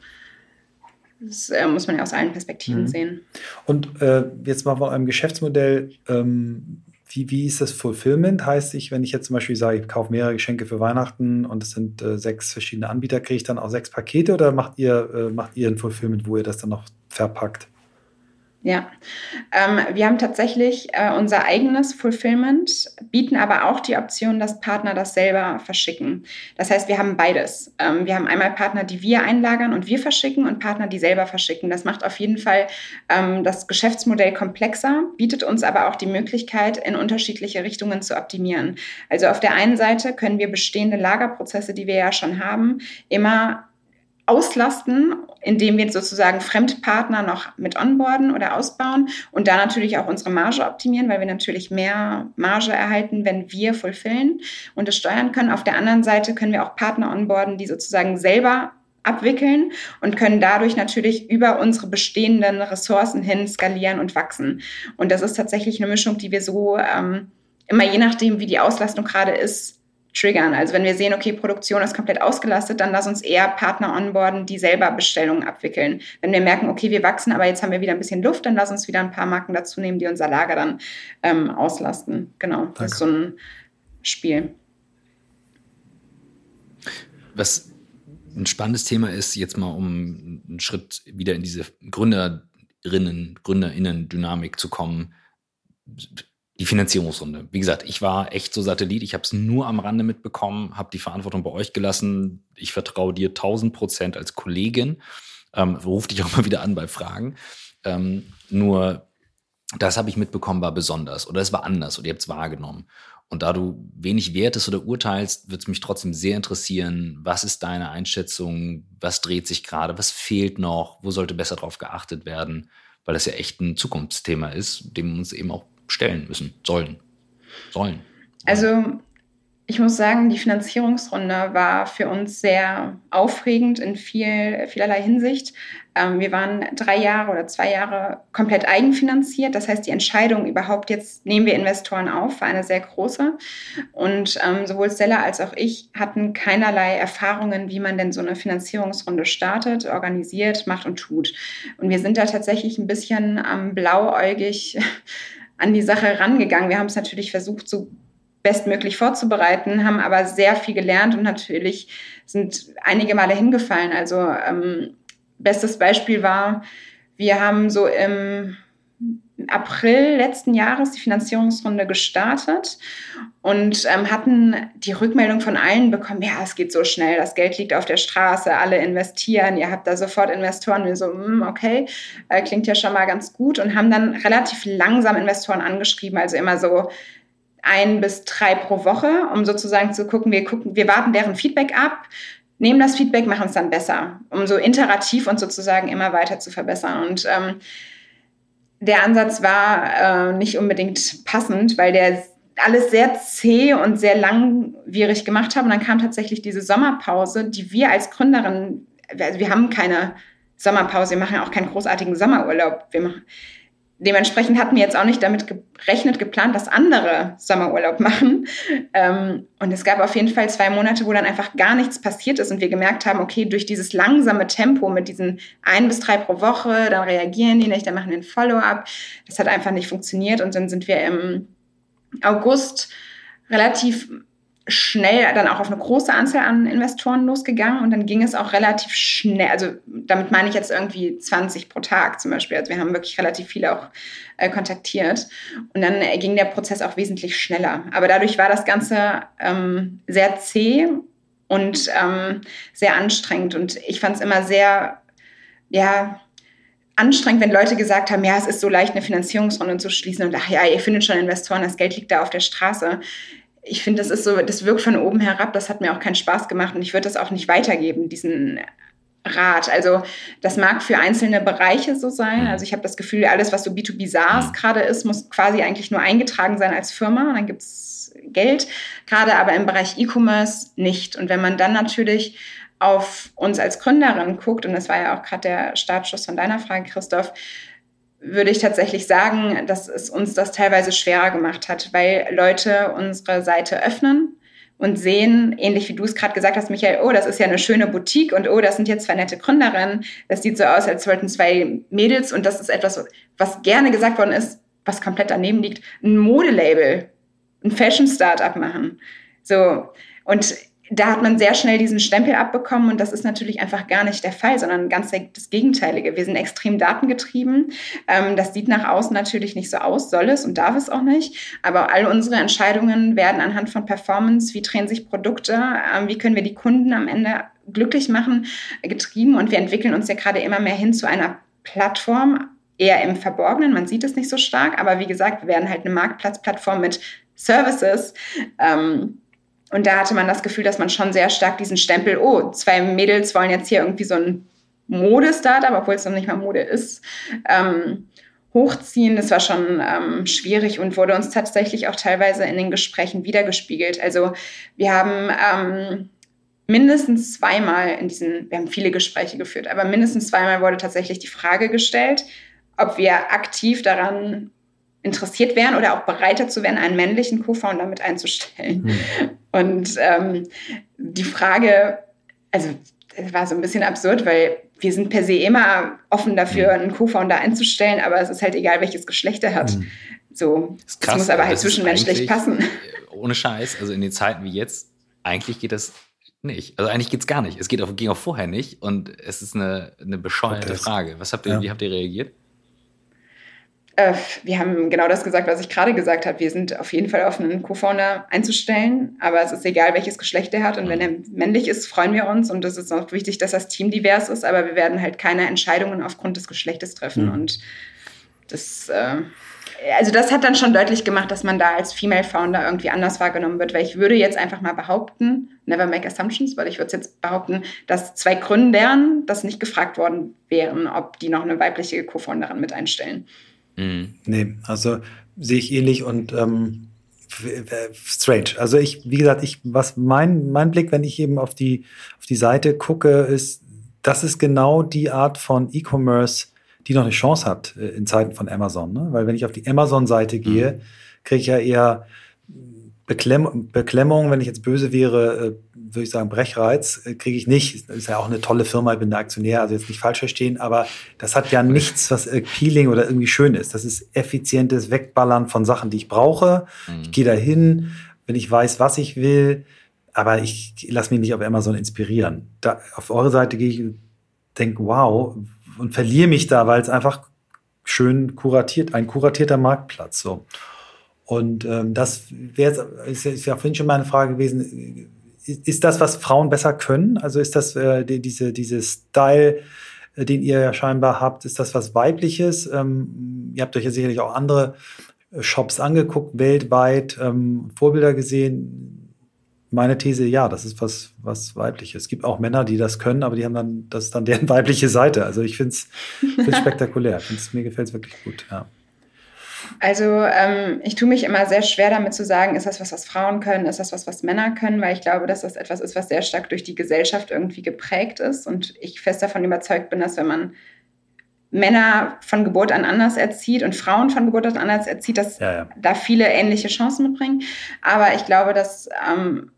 das äh, muss man ja aus allen Perspektiven mhm. sehen. Und äh, jetzt mal von einem Geschäftsmodell. Ähm, wie, wie ist das Fulfillment? Heißt ich, wenn ich jetzt zum Beispiel sage, ich kaufe mehrere Geschenke für Weihnachten und es sind äh, sechs verschiedene Anbieter, kriege ich dann auch sechs Pakete oder macht ihr, äh, macht ihr ein Fulfillment, wo ihr das dann noch verpackt? Ja, ähm, wir haben tatsächlich äh, unser eigenes Fulfillment, bieten aber auch die Option, dass Partner das selber verschicken. Das heißt, wir haben beides. Ähm, wir haben einmal Partner, die wir einlagern und wir verschicken und Partner, die selber verschicken. Das macht auf jeden Fall ähm, das Geschäftsmodell komplexer, bietet uns aber auch die Möglichkeit, in unterschiedliche Richtungen zu optimieren. Also auf der einen Seite können wir bestehende Lagerprozesse, die wir ja schon haben, immer auslasten, indem wir sozusagen Fremdpartner noch mit onboarden oder ausbauen und da natürlich auch unsere Marge optimieren, weil wir natürlich mehr Marge erhalten, wenn wir fulfillen und es steuern können. Auf der anderen Seite können wir auch Partner onboarden, die sozusagen selber abwickeln und können dadurch natürlich über unsere bestehenden Ressourcen hin skalieren und wachsen. Und das ist tatsächlich eine Mischung, die wir so ähm, immer je nachdem, wie die Auslastung gerade ist, triggern. Also wenn wir sehen, okay, Produktion ist komplett ausgelastet, dann lass uns eher Partner onboarden, die selber Bestellungen abwickeln. Wenn wir merken, okay, wir wachsen, aber jetzt haben wir wieder ein bisschen Luft, dann lass uns wieder ein paar Marken dazu nehmen, die unser Lager dann ähm, auslasten. Genau, Danke. das ist so ein Spiel. Was ein spannendes Thema ist, jetzt mal um einen Schritt wieder in diese Gründerinnen, Gründerinnen-Dynamik zu kommen die Finanzierungsrunde. Wie gesagt, ich war echt so Satellit. Ich habe es nur am Rande mitbekommen, habe die Verantwortung bei euch gelassen. Ich vertraue dir 1000 Prozent als Kollegin. Ähm, ruf dich auch mal wieder an bei Fragen. Ähm, nur das habe ich mitbekommen, war besonders oder es war anders oder ihr habt es wahrgenommen. Und da du wenig wertest oder urteilst, wird es mich trotzdem sehr interessieren, was ist deine Einschätzung, was dreht sich gerade, was fehlt noch, wo sollte besser drauf geachtet werden, weil das ja echt ein Zukunftsthema ist, dem uns eben auch stellen müssen, sollen. Sollen. Also ich muss sagen, die Finanzierungsrunde war für uns sehr aufregend in viel, vielerlei Hinsicht. Ähm, wir waren drei Jahre oder zwei Jahre komplett eigenfinanziert. Das heißt, die Entscheidung überhaupt jetzt nehmen wir Investoren auf, war eine sehr große. Und ähm, sowohl Stella als auch ich hatten keinerlei Erfahrungen, wie man denn so eine Finanzierungsrunde startet, organisiert, macht und tut. Und wir sind da tatsächlich ein bisschen ähm, blauäugig an die Sache rangegangen. Wir haben es natürlich versucht, so bestmöglich vorzubereiten, haben aber sehr viel gelernt und natürlich sind einige Male hingefallen. Also ähm, bestes Beispiel war, wir haben so im April letzten Jahres die Finanzierungsrunde gestartet und ähm, hatten die Rückmeldung von allen bekommen, ja, es geht so schnell, das Geld liegt auf der Straße, alle investieren, ihr habt da sofort Investoren. Wir so, mm, okay, äh, klingt ja schon mal ganz gut und haben dann relativ langsam Investoren angeschrieben, also immer so ein bis drei pro Woche, um sozusagen zu gucken, wir gucken, wir warten deren Feedback ab, nehmen das Feedback, machen es dann besser, um so iterativ und sozusagen immer weiter zu verbessern. Und ähm, der Ansatz war äh, nicht unbedingt passend, weil der alles sehr zäh und sehr langwierig gemacht haben. Und dann kam tatsächlich diese Sommerpause, die wir als Gründerin, also wir haben keine Sommerpause, wir machen auch keinen großartigen Sommerurlaub. Wir machen, dementsprechend hatten wir jetzt auch nicht damit gerechnet, geplant, dass andere Sommerurlaub machen. Ähm, und es gab auf jeden Fall zwei Monate, wo dann einfach gar nichts passiert ist und wir gemerkt haben, okay, durch dieses langsame Tempo mit diesen ein bis drei pro Woche, dann reagieren die nicht, dann machen wir ein Follow-up. Das hat einfach nicht funktioniert und dann sind wir im August relativ schnell dann auch auf eine große Anzahl an Investoren losgegangen und dann ging es auch relativ schnell, also damit meine ich jetzt irgendwie 20 pro Tag zum Beispiel, also wir haben wirklich relativ viele auch äh, kontaktiert und dann äh, ging der Prozess auch wesentlich schneller, aber dadurch war das Ganze ähm, sehr zäh und ähm, sehr anstrengend und ich fand es immer sehr, ja, anstrengend, wenn Leute gesagt haben, ja, es ist so leicht, eine Finanzierungsrunde zu schließen und ach ja, ihr findet schon Investoren, das Geld liegt da auf der Straße ich finde, das ist so, das wirkt von oben herab, das hat mir auch keinen Spaß gemacht und ich würde das auch nicht weitergeben, diesen Rat. Also das mag für einzelne Bereiche so sein. Mhm. Also ich habe das Gefühl, alles, was so B2B SaaS mhm. gerade ist, muss quasi eigentlich nur eingetragen sein als Firma. Dann gibt es Geld, gerade aber im Bereich E-Commerce nicht. Und wenn man dann natürlich auf uns als Gründerin guckt, und das war ja auch gerade der Startschuss von deiner Frage, Christoph, würde ich tatsächlich sagen, dass es uns das teilweise schwerer gemacht hat, weil Leute unsere Seite öffnen und sehen, ähnlich wie du es gerade gesagt hast, Michael, oh, das ist ja eine schöne Boutique und oh, das sind jetzt zwei nette Gründerinnen. Das sieht so aus, als wollten zwei Mädels und das ist etwas, was gerne gesagt worden ist, was komplett daneben liegt, ein Modelabel, ein Fashion-Startup machen. So. Und da hat man sehr schnell diesen Stempel abbekommen und das ist natürlich einfach gar nicht der Fall, sondern ganz das Gegenteilige. Wir sind extrem datengetrieben. Ähm, das sieht nach außen natürlich nicht so aus, soll es und darf es auch nicht. Aber all unsere Entscheidungen werden anhand von Performance, wie drehen sich Produkte, ähm, wie können wir die Kunden am Ende glücklich machen, getrieben und wir entwickeln uns ja gerade immer mehr hin zu einer Plattform, eher im Verborgenen. Man sieht es nicht so stark, aber wie gesagt, wir werden halt eine Marktplatzplattform mit Services. Ähm, und da hatte man das Gefühl, dass man schon sehr stark diesen Stempel, oh, zwei Mädels wollen jetzt hier irgendwie so ein Mode-Startup, obwohl es noch nicht mal Mode ist, ähm, hochziehen. Das war schon ähm, schwierig und wurde uns tatsächlich auch teilweise in den Gesprächen wiedergespiegelt. Also wir haben ähm, mindestens zweimal in diesen, wir haben viele Gespräche geführt, aber mindestens zweimal wurde tatsächlich die Frage gestellt, ob wir aktiv daran interessiert wären oder auch bereiter zu werden, einen männlichen Co-Founder mit einzustellen. Mhm. Und ähm, die Frage, also es war so ein bisschen absurd, weil wir sind per se immer offen dafür, mhm. einen Co-Founder einzustellen, aber es ist halt egal, welches Geschlecht er hat. Mhm. So, es muss aber halt zwischenmenschlich passen. Ohne Scheiß, also in den Zeiten wie jetzt, eigentlich geht das nicht. Also eigentlich geht es gar nicht. Es geht auch, ging auch vorher nicht und es ist eine, eine bescheuerte Frage. Was habt ihr, ja. wie habt ihr reagiert? Äh, wir haben genau das gesagt, was ich gerade gesagt habe. Wir sind auf jeden Fall offen, einen Co-Founder einzustellen, aber es ist egal, welches Geschlecht er hat. Und wenn er männlich ist, freuen wir uns. Und es ist auch wichtig, dass das Team divers ist, aber wir werden halt keine Entscheidungen aufgrund des Geschlechtes treffen. Mhm. Und das, äh, also das hat dann schon deutlich gemacht, dass man da als Female Founder irgendwie anders wahrgenommen wird, weil ich würde jetzt einfach mal behaupten, never make assumptions, weil ich würde jetzt behaupten, dass zwei Gründern das nicht gefragt worden wären, ob die noch eine weibliche Co-Founderin mit einstellen. Mhm. Nee, also sehe ich ähnlich und ähm, strange. Also ich, wie gesagt, ich, was mein, mein Blick, wenn ich eben auf die, auf die Seite gucke, ist, das ist genau die Art von E-Commerce, die noch eine Chance hat äh, in Zeiten von Amazon. Ne? Weil wenn ich auf die Amazon-Seite gehe, mhm. kriege ich ja eher Beklemm Beklemmung, wenn ich jetzt böse wäre, äh, würde ich sagen, Brechreiz, äh, kriege ich nicht. Das ist ja auch eine tolle Firma, ich bin der Aktionär, also jetzt nicht falsch verstehen, aber das hat ja nichts, was appealing oder irgendwie schön ist. Das ist effizientes Wegballern von Sachen, die ich brauche. Mhm. Ich gehe dahin, wenn ich weiß, was ich will, aber ich lasse mich nicht auf Amazon inspirieren. Da, auf eure Seite gehe ich und denke, wow, und verliere mich da, weil es einfach schön kuratiert, ein kuratierter Marktplatz. So. Und ähm, das wäre ist, ist ja vorhin schon mal eine Frage gewesen. Ist das, was Frauen besser können? Also ist das äh, die, diese, diese Style, äh, den ihr ja scheinbar habt, ist das was Weibliches? Ähm, ihr habt euch ja sicherlich auch andere äh, Shops angeguckt, weltweit, ähm, Vorbilder gesehen. Meine These, ja, das ist was, was Weibliches. Es gibt auch Männer, die das können, aber die haben dann, das ist dann deren weibliche Seite. Also ich finde es spektakulär. Find's, mir gefällt es wirklich gut, ja. Also ähm, ich tue mich immer sehr schwer damit zu sagen, ist das was, was Frauen können, ist das was, was Männer können, weil ich glaube, dass das etwas ist, was sehr stark durch die Gesellschaft irgendwie geprägt ist und ich fest davon überzeugt bin, dass wenn man Männer von Geburt an anders erzieht und Frauen von Geburt an anders erzieht, dass ja, ja. da viele ähnliche Chancen mitbringen. Aber ich glaube, dass ähm,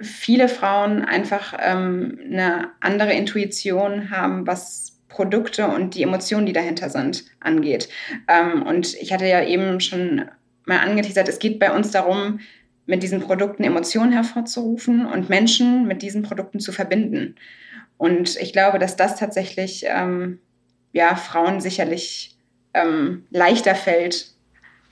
viele Frauen einfach ähm, eine andere Intuition haben, was Produkte und die Emotionen, die dahinter sind, angeht. Ähm, und ich hatte ja eben schon mal angeteasert, es geht bei uns darum, mit diesen Produkten Emotionen hervorzurufen und Menschen mit diesen Produkten zu verbinden. Und ich glaube, dass das tatsächlich ähm, ja, Frauen sicherlich ähm, leichter fällt,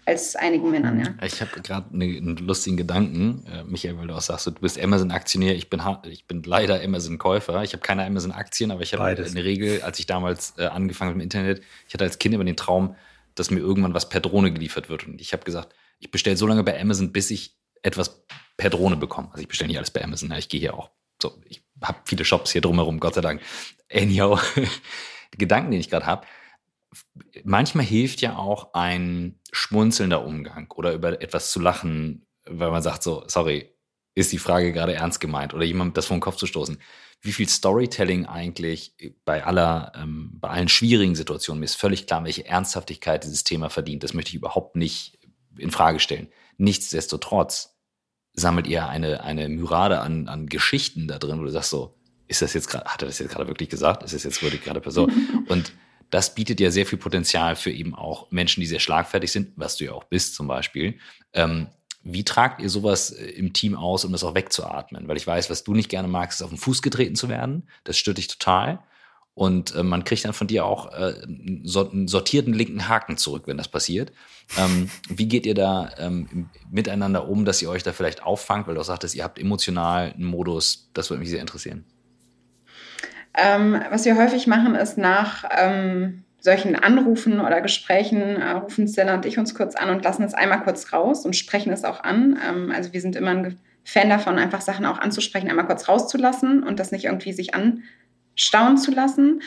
als einigen Männern, ja. Ich habe gerade eine, einen lustigen Gedanken, äh, Michael, weil du auch sagst, du bist Amazon-Aktionär, ich bin, ich bin leider Amazon-Käufer. Ich habe keine Amazon-Aktien, aber ich habe in der Regel, als ich damals äh, angefangen habe im Internet, ich hatte als Kind immer den Traum, dass mir irgendwann was per Drohne geliefert wird. Und ich habe gesagt, ich bestelle so lange bei Amazon, bis ich etwas per Drohne bekommen. Also ich bestelle nicht alles bei Amazon, ich gehe hier auch so, ich habe viele Shops hier drumherum, Gott sei Dank. Anyhow, die Gedanken, den ich gerade habe, manchmal hilft ja auch ein schmunzelnder Umgang oder über etwas zu lachen, weil man sagt so, sorry, ist die Frage gerade ernst gemeint oder jemand das vor den Kopf zu stoßen. Wie viel Storytelling eigentlich bei aller, ähm, bei allen schwierigen Situationen, mir ist völlig klar, welche Ernsthaftigkeit dieses Thema verdient. Das möchte ich überhaupt nicht in Frage stellen. Nichtsdestotrotz sammelt ihr eine, eine Myrade an, an Geschichten da drin, wo du sagst so, ist das jetzt gerade, hat er das jetzt gerade wirklich gesagt? Ist das jetzt wirklich gerade Person? Und das bietet ja sehr viel Potenzial für eben auch Menschen, die sehr schlagfertig sind, was du ja auch bist zum Beispiel. Ähm, wie tragt ihr sowas äh, im Team aus, um das auch wegzuatmen? Weil ich weiß, was du nicht gerne magst, ist auf den Fuß getreten zu werden. Das stört dich total. Und äh, man kriegt dann von dir auch äh, einen sortierten linken Haken zurück, wenn das passiert. Ähm, wie geht ihr da ähm, miteinander um, dass ihr euch da vielleicht auffangt? Weil du auch sagtest, ihr habt emotional einen Modus. Das würde mich sehr interessieren. Ähm, was wir häufig machen, ist nach ähm, solchen Anrufen oder Gesprächen, äh, rufen Stella und ich uns kurz an und lassen es einmal kurz raus und sprechen es auch an. Ähm, also wir sind immer ein Fan davon, einfach Sachen auch anzusprechen, einmal kurz rauszulassen und das nicht irgendwie sich anstauen zu lassen.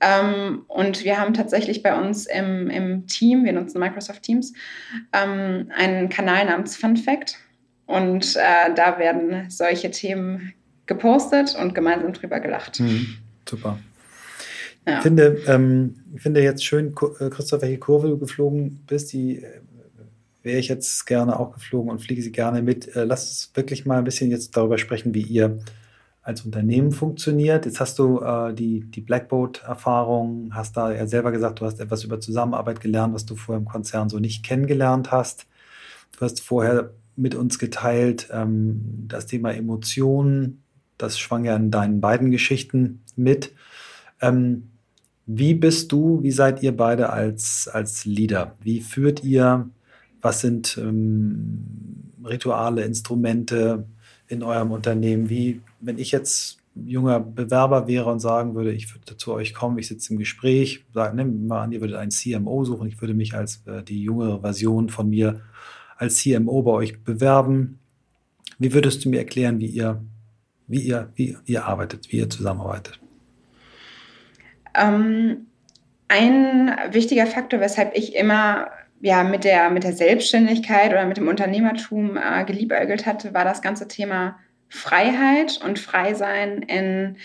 Ähm, und wir haben tatsächlich bei uns im, im Team, wir nutzen Microsoft Teams, ähm, einen Kanal namens Fun Fact. Und äh, da werden solche Themen gepostet und gemeinsam drüber gelacht. Mhm. Super. Ja. Ich finde, ähm, ich finde jetzt schön, äh, Christoph, welche Kurve du geflogen bist, die äh, wäre ich jetzt gerne auch geflogen und fliege sie gerne mit. Äh, lass uns wirklich mal ein bisschen jetzt darüber sprechen, wie ihr als Unternehmen funktioniert. Jetzt hast du äh, die, die Blackboat-Erfahrung, hast da ja selber gesagt, du hast etwas über Zusammenarbeit gelernt, was du vorher im Konzern so nicht kennengelernt hast. Du hast vorher mit uns geteilt ähm, das Thema Emotionen, das schwang ja in deinen beiden Geschichten mit. Ähm, wie bist du, wie seid ihr beide als, als Leader? Wie führt ihr? Was sind ähm, Rituale, Instrumente in eurem Unternehmen? Wie, wenn ich jetzt junger Bewerber wäre und sagen würde, ich würde zu euch kommen, ich sitze im Gespräch, sage, nehmen mal an, ihr würdet einen CMO suchen, ich würde mich als äh, die jüngere Version von mir als CMO bei euch bewerben. Wie würdest du mir erklären, wie ihr wie ihr, wie ihr arbeitet, wie ihr zusammenarbeitet? Ähm, ein wichtiger Faktor, weshalb ich immer ja, mit, der, mit der Selbstständigkeit oder mit dem Unternehmertum äh, geliebäugelt hatte, war das ganze Thema Freiheit und Freisein in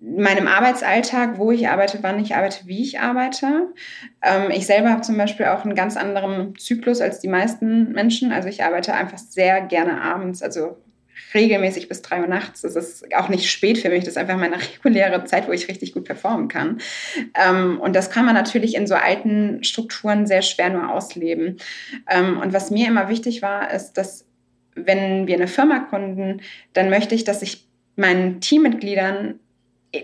meinem Arbeitsalltag, wo ich arbeite, wann ich arbeite, wie ich arbeite. Ähm, ich selber habe zum Beispiel auch einen ganz anderen Zyklus als die meisten Menschen. Also ich arbeite einfach sehr gerne abends, also regelmäßig bis drei Uhr nachts. Das ist auch nicht spät für mich. Das ist einfach meine reguläre Zeit, wo ich richtig gut performen kann. Ähm, und das kann man natürlich in so alten Strukturen sehr schwer nur ausleben. Ähm, und was mir immer wichtig war, ist, dass wenn wir eine Firma gründen, dann möchte ich, dass ich meinen Teammitgliedern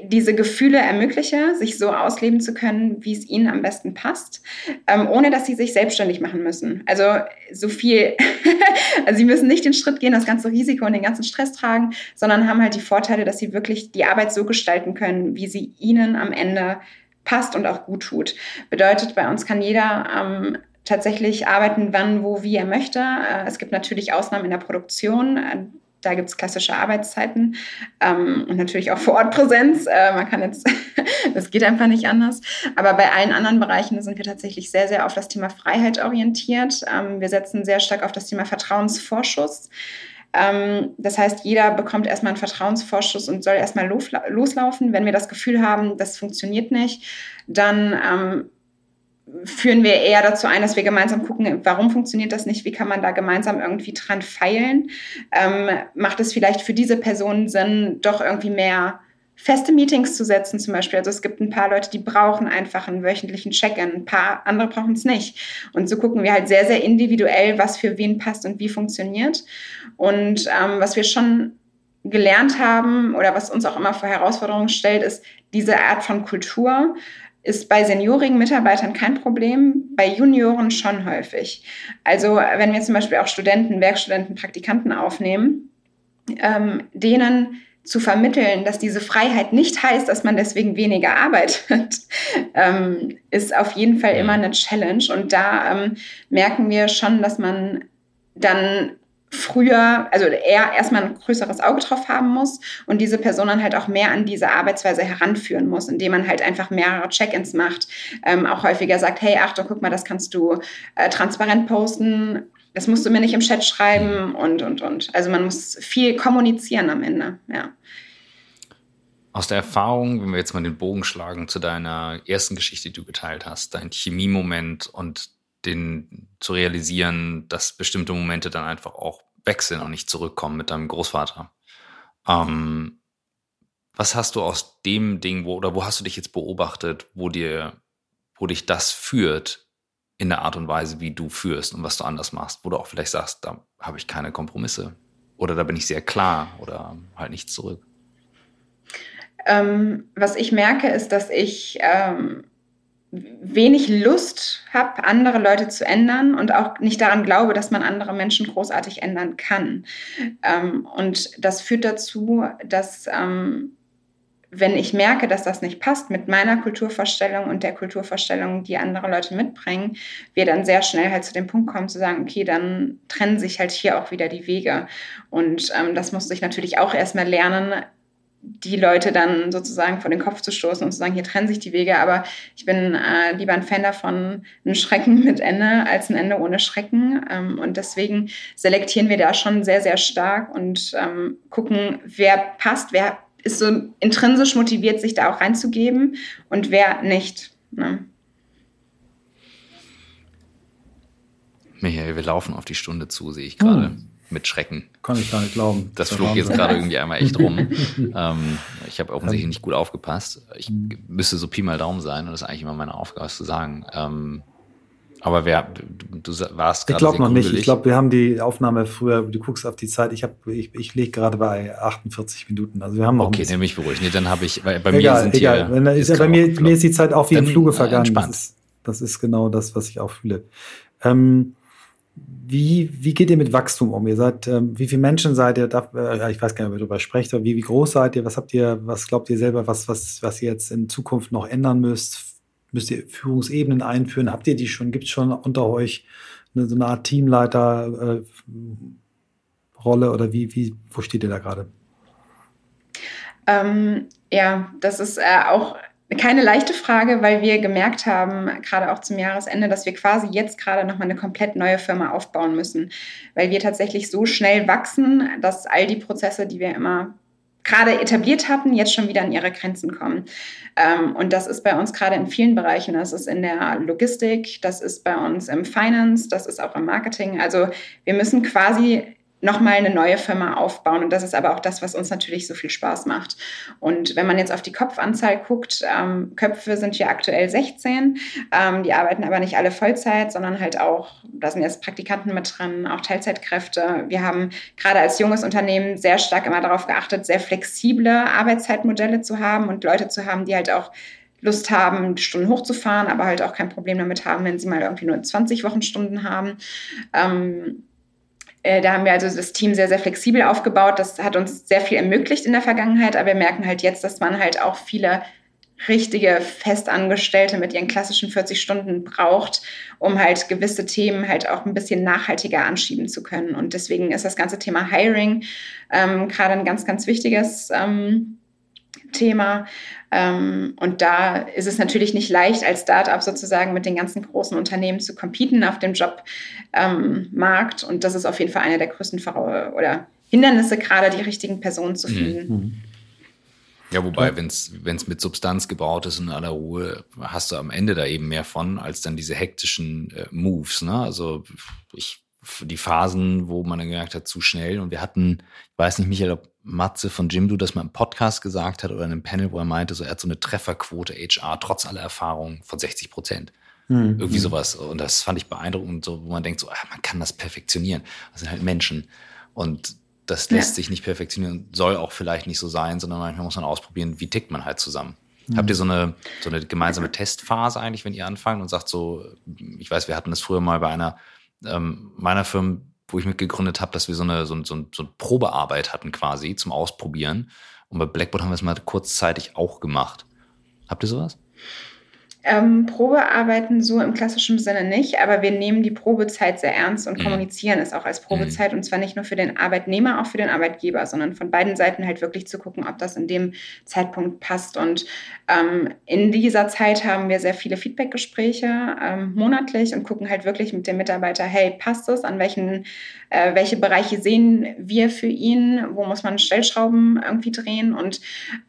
diese Gefühle ermögliche, sich so ausleben zu können, wie es ihnen am besten passt, ähm, ohne dass sie sich selbstständig machen müssen. Also so viel, also sie müssen nicht den Schritt gehen, das ganze Risiko und den ganzen Stress tragen, sondern haben halt die Vorteile, dass sie wirklich die Arbeit so gestalten können, wie sie ihnen am Ende passt und auch gut tut. Bedeutet, bei uns kann jeder ähm, tatsächlich arbeiten, wann, wo, wie er möchte. Äh, es gibt natürlich Ausnahmen in der Produktion. Da gibt es klassische Arbeitszeiten ähm, und natürlich auch Vorortpräsenz. Äh, man kann jetzt, das geht einfach nicht anders. Aber bei allen anderen Bereichen sind wir tatsächlich sehr, sehr auf das Thema Freiheit orientiert. Ähm, wir setzen sehr stark auf das Thema Vertrauensvorschuss. Ähm, das heißt, jeder bekommt erstmal einen Vertrauensvorschuss und soll erstmal loslaufen. Wenn wir das Gefühl haben, das funktioniert nicht, dann ähm, führen wir eher dazu ein, dass wir gemeinsam gucken, warum funktioniert das nicht, wie kann man da gemeinsam irgendwie dran feilen. Ähm, macht es vielleicht für diese Person Sinn, doch irgendwie mehr feste Meetings zu setzen zum Beispiel. Also es gibt ein paar Leute, die brauchen einfach einen wöchentlichen Check-in, ein paar andere brauchen es nicht. Und so gucken wir halt sehr, sehr individuell, was für wen passt und wie funktioniert. Und ähm, was wir schon gelernt haben oder was uns auch immer vor Herausforderungen stellt, ist diese Art von Kultur ist bei seniorigen Mitarbeitern kein Problem, bei Junioren schon häufig. Also wenn wir zum Beispiel auch Studenten, Werkstudenten, Praktikanten aufnehmen, ähm, denen zu vermitteln, dass diese Freiheit nicht heißt, dass man deswegen weniger arbeitet, ähm, ist auf jeden Fall immer eine Challenge. Und da ähm, merken wir schon, dass man dann früher, also er erstmal ein größeres Auge drauf haben muss und diese Person dann halt auch mehr an diese Arbeitsweise heranführen muss, indem man halt einfach mehrere Check-ins macht, ähm, auch häufiger sagt, hey, Achtung, guck mal, das kannst du äh, transparent posten, das musst du mir nicht im Chat schreiben und, und, und. Also man muss viel kommunizieren am Ende, ja. Aus der Erfahrung, wenn wir jetzt mal den Bogen schlagen zu deiner ersten Geschichte, die du geteilt hast, dein Chemiemoment und den zu realisieren, dass bestimmte Momente dann einfach auch wechseln und nicht zurückkommen mit deinem Großvater. Ähm, was hast du aus dem Ding, wo, oder wo hast du dich jetzt beobachtet, wo dir, wo dich das führt in der Art und Weise, wie du führst und was du anders machst, wo du auch vielleicht sagst, da habe ich keine Kompromisse oder da bin ich sehr klar oder halt nichts zurück? Ähm, was ich merke, ist, dass ich ähm, wenig Lust habe, andere Leute zu ändern und auch nicht daran glaube, dass man andere Menschen großartig ändern kann. Ähm, und das führt dazu, dass ähm, wenn ich merke, dass das nicht passt mit meiner Kulturvorstellung und der Kulturvorstellung, die andere Leute mitbringen, wir dann sehr schnell halt zu dem Punkt kommen zu sagen, okay, dann trennen sich halt hier auch wieder die Wege. Und ähm, das musste ich natürlich auch erstmal lernen, die Leute dann sozusagen vor den Kopf zu stoßen und zu sagen, hier trennen sich die Wege. Aber ich bin äh, lieber ein Fan davon, ein Schrecken mit Ende als ein Ende ohne Schrecken. Ähm, und deswegen selektieren wir da schon sehr, sehr stark und ähm, gucken, wer passt, wer ist so intrinsisch motiviert, sich da auch reinzugeben und wer nicht. Ne? Michael, wir laufen auf die Stunde zu, sehe ich gerade. Hm mit Schrecken. Kann ich gar nicht glauben. Das, das flog jetzt gerade irgendwie einmal echt rum. ähm, ich habe offensichtlich nicht gut aufgepasst. Ich müsste so Pi mal Daumen sein und das ist eigentlich immer meine Aufgabe, das zu sagen. Ähm, aber wer, du, du warst gerade. Ich glaube noch nicht. Ich glaube, wir haben die Aufnahme früher, du guckst auf die Zeit, ich, hab, ich, ich lege gerade bei 48 Minuten. Also wir haben noch Okay, nehme mich beruhigt. Nee, dann habe ich, bei, bei egal, mir sind egal. Hier, ist ja, bei mir, mir ist die Zeit auch wie im Fluge vergangen. Das ist, das ist, genau das, was ich auch fühle. Ähm, wie, wie geht ihr mit Wachstum um? Ihr seid, ähm, wie viele Menschen seid ihr? Darf, äh, ich weiß gar nicht, ob ihr darüber sprecht, aber wie, wie groß seid ihr? Was habt ihr, was glaubt ihr selber, was, was, was ihr jetzt in Zukunft noch ändern müsst? Müsst ihr Führungsebenen einführen? Habt ihr die schon? Gibt es schon unter euch eine, so eine Art Teamleiter äh, oder wie, wie, wo steht ihr da gerade? Ähm, ja, das ist äh, auch keine leichte Frage, weil wir gemerkt haben, gerade auch zum Jahresende, dass wir quasi jetzt gerade nochmal eine komplett neue Firma aufbauen müssen, weil wir tatsächlich so schnell wachsen, dass all die Prozesse, die wir immer gerade etabliert hatten, jetzt schon wieder an ihre Grenzen kommen. Ähm, und das ist bei uns gerade in vielen Bereichen. Das ist in der Logistik, das ist bei uns im Finance, das ist auch im Marketing. Also wir müssen quasi nochmal eine neue Firma aufbauen. Und das ist aber auch das, was uns natürlich so viel Spaß macht. Und wenn man jetzt auf die Kopfanzahl guckt, ähm, Köpfe sind hier aktuell 16. Ähm, die arbeiten aber nicht alle Vollzeit, sondern halt auch, da sind jetzt Praktikanten mit drin, auch Teilzeitkräfte. Wir haben gerade als junges Unternehmen sehr stark immer darauf geachtet, sehr flexible Arbeitszeitmodelle zu haben und Leute zu haben, die halt auch Lust haben, Stunden hochzufahren, aber halt auch kein Problem damit haben, wenn sie mal irgendwie nur 20 Wochenstunden haben. Ähm, äh, da haben wir also das Team sehr, sehr flexibel aufgebaut. Das hat uns sehr viel ermöglicht in der Vergangenheit, aber wir merken halt jetzt, dass man halt auch viele richtige Festangestellte mit ihren klassischen 40 Stunden braucht, um halt gewisse Themen halt auch ein bisschen nachhaltiger anschieben zu können. Und deswegen ist das ganze Thema Hiring ähm, gerade ein ganz, ganz wichtiges ähm, Thema. Ähm, und da ist es natürlich nicht leicht, als Startup sozusagen mit den ganzen großen Unternehmen zu competen auf dem Jobmarkt. Ähm, und das ist auf jeden Fall eine der größten Ver oder Hindernisse, gerade die richtigen Personen zu mhm. finden. Mhm. Ja, wobei, wenn es mit Substanz gebaut ist und in aller Ruhe, hast du am Ende da eben mehr von, als dann diese hektischen äh, Moves. Ne? Also ich die Phasen, wo man dann gemerkt hat, zu schnell. Und wir hatten, ich weiß nicht, Michael, ob Matze von Jimdo das mal im Podcast gesagt hat oder in einem Panel, wo er meinte, so er hat so eine Trefferquote HR trotz aller Erfahrung von 60 Prozent. Mhm. Irgendwie sowas. Und das fand ich beeindruckend, so, wo man denkt, so, ah, man kann das perfektionieren. Das sind halt Menschen. Und das lässt ja. sich nicht perfektionieren, soll auch vielleicht nicht so sein, sondern manchmal muss man ausprobieren, wie tickt man halt zusammen. Mhm. Habt ihr so eine, so eine gemeinsame Testphase eigentlich, wenn ihr anfangt und sagt so, ich weiß, wir hatten das früher mal bei einer ähm, meiner Firma, wo ich mitgegründet habe, dass wir so eine, so, so, so eine Probearbeit hatten quasi zum Ausprobieren. Und bei Blackboard haben wir es mal kurzzeitig auch gemacht. Habt ihr sowas? Ähm, Probearbeiten so im klassischen Sinne nicht, aber wir nehmen die Probezeit sehr ernst und mhm. kommunizieren es auch als Probezeit mhm. und zwar nicht nur für den Arbeitnehmer, auch für den Arbeitgeber, sondern von beiden Seiten halt wirklich zu gucken, ob das in dem Zeitpunkt passt. Und ähm, in dieser Zeit haben wir sehr viele Feedbackgespräche ähm, monatlich und gucken halt wirklich mit dem Mitarbeiter, hey, passt es? An welchen, äh, welche Bereiche sehen wir für ihn? Wo muss man Stellschrauben irgendwie drehen? Und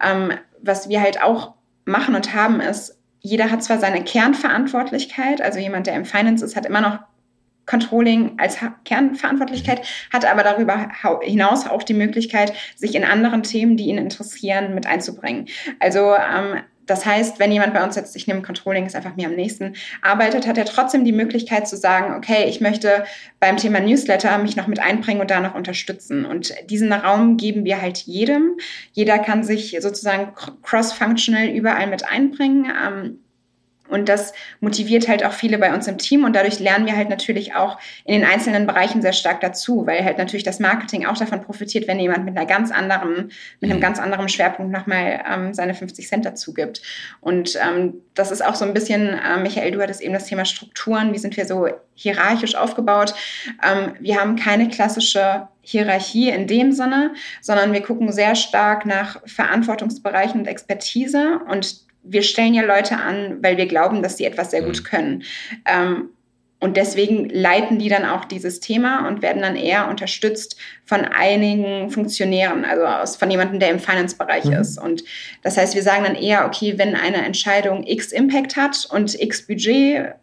ähm, was wir halt auch machen und haben, ist, jeder hat zwar seine Kernverantwortlichkeit, also jemand, der im Finance ist, hat immer noch Controlling als Kernverantwortlichkeit, hat aber darüber hinaus auch die Möglichkeit, sich in anderen Themen, die ihn interessieren, mit einzubringen. Also ähm, das heißt, wenn jemand bei uns jetzt, ich nehme Controlling, ist einfach mir am nächsten, arbeitet, hat er trotzdem die Möglichkeit zu sagen, okay, ich möchte beim Thema Newsletter mich noch mit einbringen und da noch unterstützen. Und diesen Raum geben wir halt jedem. Jeder kann sich sozusagen cross-functional überall mit einbringen. Ähm, und das motiviert halt auch viele bei uns im Team und dadurch lernen wir halt natürlich auch in den einzelnen Bereichen sehr stark dazu, weil halt natürlich das Marketing auch davon profitiert, wenn jemand mit einer ganz anderen, mit einem mhm. ganz anderen Schwerpunkt nochmal ähm, seine 50 Cent dazu gibt. Und ähm, das ist auch so ein bisschen, äh, Michael, du hattest eben das Thema Strukturen, wie sind wir so hierarchisch aufgebaut. Ähm, wir haben keine klassische Hierarchie in dem Sinne, sondern wir gucken sehr stark nach Verantwortungsbereichen und Expertise und wir stellen ja Leute an, weil wir glauben, dass sie etwas sehr gut mhm. können. Ähm, und deswegen leiten die dann auch dieses Thema und werden dann eher unterstützt von einigen Funktionären, also aus, von jemandem, der im Finance-Bereich mhm. ist. Und das heißt, wir sagen dann eher, okay, wenn eine Entscheidung X Impact hat und X Budget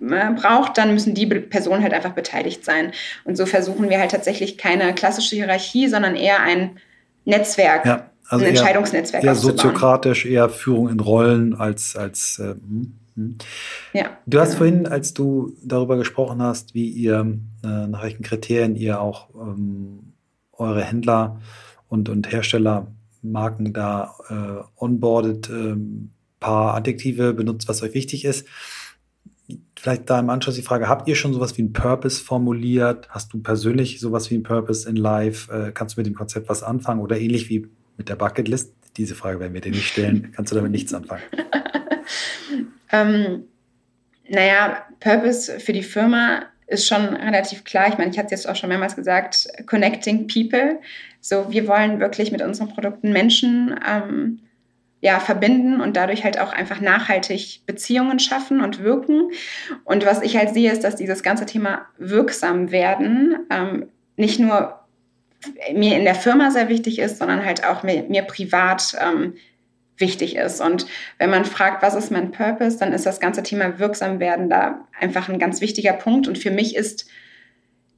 äh, braucht, dann müssen die Personen halt einfach beteiligt sein. Und so versuchen wir halt tatsächlich keine klassische Hierarchie, sondern eher ein Netzwerk ja. Also ein Entscheidungsnetzwerk eher, eher soziokratisch, eher Führung in Rollen als als äh, hm, hm. Ja, du hast genau. vorhin, als du darüber gesprochen hast, wie ihr äh, nach welchen Kriterien ihr auch ähm, eure Händler und und Herstellermarken da äh, onboardet, äh, paar Adjektive benutzt, was euch wichtig ist. Vielleicht da im Anschluss die Frage, habt ihr schon sowas wie ein Purpose formuliert? Hast du persönlich sowas wie ein Purpose in Live? Äh, kannst du mit dem Konzept was anfangen? Oder ähnlich wie mit der Bucketlist? Diese Frage werden wir dir nicht stellen. Kannst du damit nichts anfangen? ähm, naja, Purpose für die Firma ist schon relativ klar. Ich meine, ich hatte es jetzt auch schon mehrmals gesagt, connecting people. So, wir wollen wirklich mit unseren Produkten Menschen ähm, ja, verbinden und dadurch halt auch einfach nachhaltig Beziehungen schaffen und wirken. Und was ich halt sehe, ist, dass dieses ganze Thema wirksam werden ähm, nicht nur mir in der Firma sehr wichtig ist, sondern halt auch mir, mir privat ähm, wichtig ist. Und wenn man fragt, was ist mein Purpose, dann ist das ganze Thema wirksam werden da einfach ein ganz wichtiger Punkt. Und für mich ist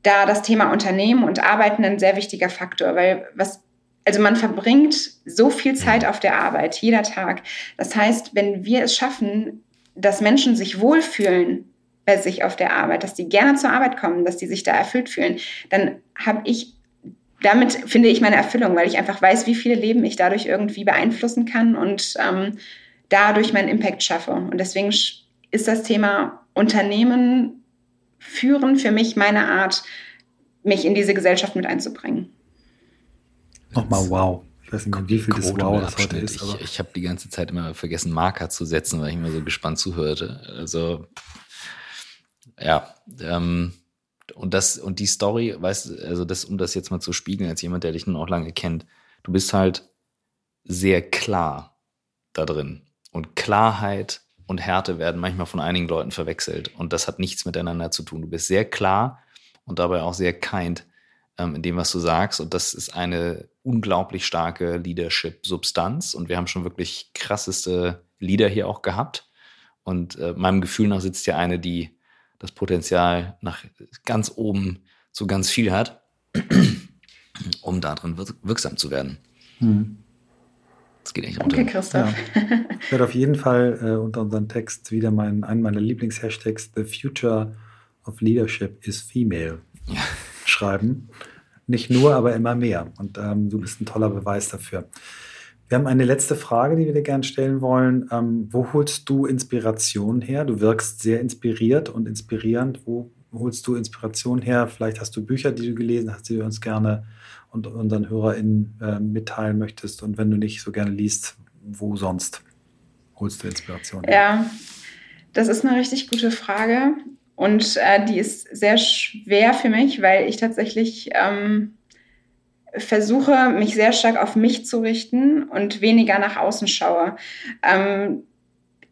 da das Thema Unternehmen und Arbeiten ein sehr wichtiger Faktor, weil was also man verbringt so viel Zeit auf der Arbeit, jeder Tag. Das heißt, wenn wir es schaffen, dass Menschen sich wohlfühlen bei sich auf der Arbeit, dass die gerne zur Arbeit kommen, dass die sich da erfüllt fühlen, dann habe ich damit finde ich meine Erfüllung, weil ich einfach weiß, wie viele Leben ich dadurch irgendwie beeinflussen kann und ähm, dadurch meinen Impact schaffe. Und deswegen ist das Thema Unternehmen führen für mich meine Art, mich in diese Gesellschaft mit einzubringen. Nochmal wow. Ich weiß nicht, wie viel das Wow das heute ist. ich, ich habe die ganze Zeit immer vergessen, Marker zu setzen, weil ich immer so gespannt zuhörte. Also, ja, ähm, und das, und die Story, weißt du, also das, um das jetzt mal zu spiegeln, als jemand, der dich nun auch lange kennt, du bist halt sehr klar da drin. Und Klarheit und Härte werden manchmal von einigen Leuten verwechselt. Und das hat nichts miteinander zu tun. Du bist sehr klar und dabei auch sehr kind ähm, in dem, was du sagst. Und das ist eine unglaublich starke Leadership-Substanz. Und wir haben schon wirklich krasseste Leader hier auch gehabt. Und äh, meinem Gefühl nach sitzt ja eine, die das Potenzial nach ganz oben zu ganz viel hat, um darin wirksam zu werden. Hm. Das geht echt runter. Okay, Christoph. Ja. Ich werde auf jeden Fall äh, unter unserem Text wieder mein, einen meiner Lieblingshashtags, The Future of Leadership is Female, ja. schreiben. Nicht nur, aber immer mehr. Und ähm, du bist ein toller Beweis dafür. Wir haben eine letzte Frage, die wir dir gerne stellen wollen. Ähm, wo holst du Inspiration her? Du wirkst sehr inspiriert und inspirierend. Wo holst du Inspiration her? Vielleicht hast du Bücher, die du gelesen hast, die du uns gerne und unseren HörerInnen äh, mitteilen möchtest. Und wenn du nicht so gerne liest, wo sonst? holst du Inspiration? Ja, das ist eine richtig gute Frage. Und äh, die ist sehr schwer für mich, weil ich tatsächlich ähm, versuche, mich sehr stark auf mich zu richten und weniger nach außen schaue. Ähm,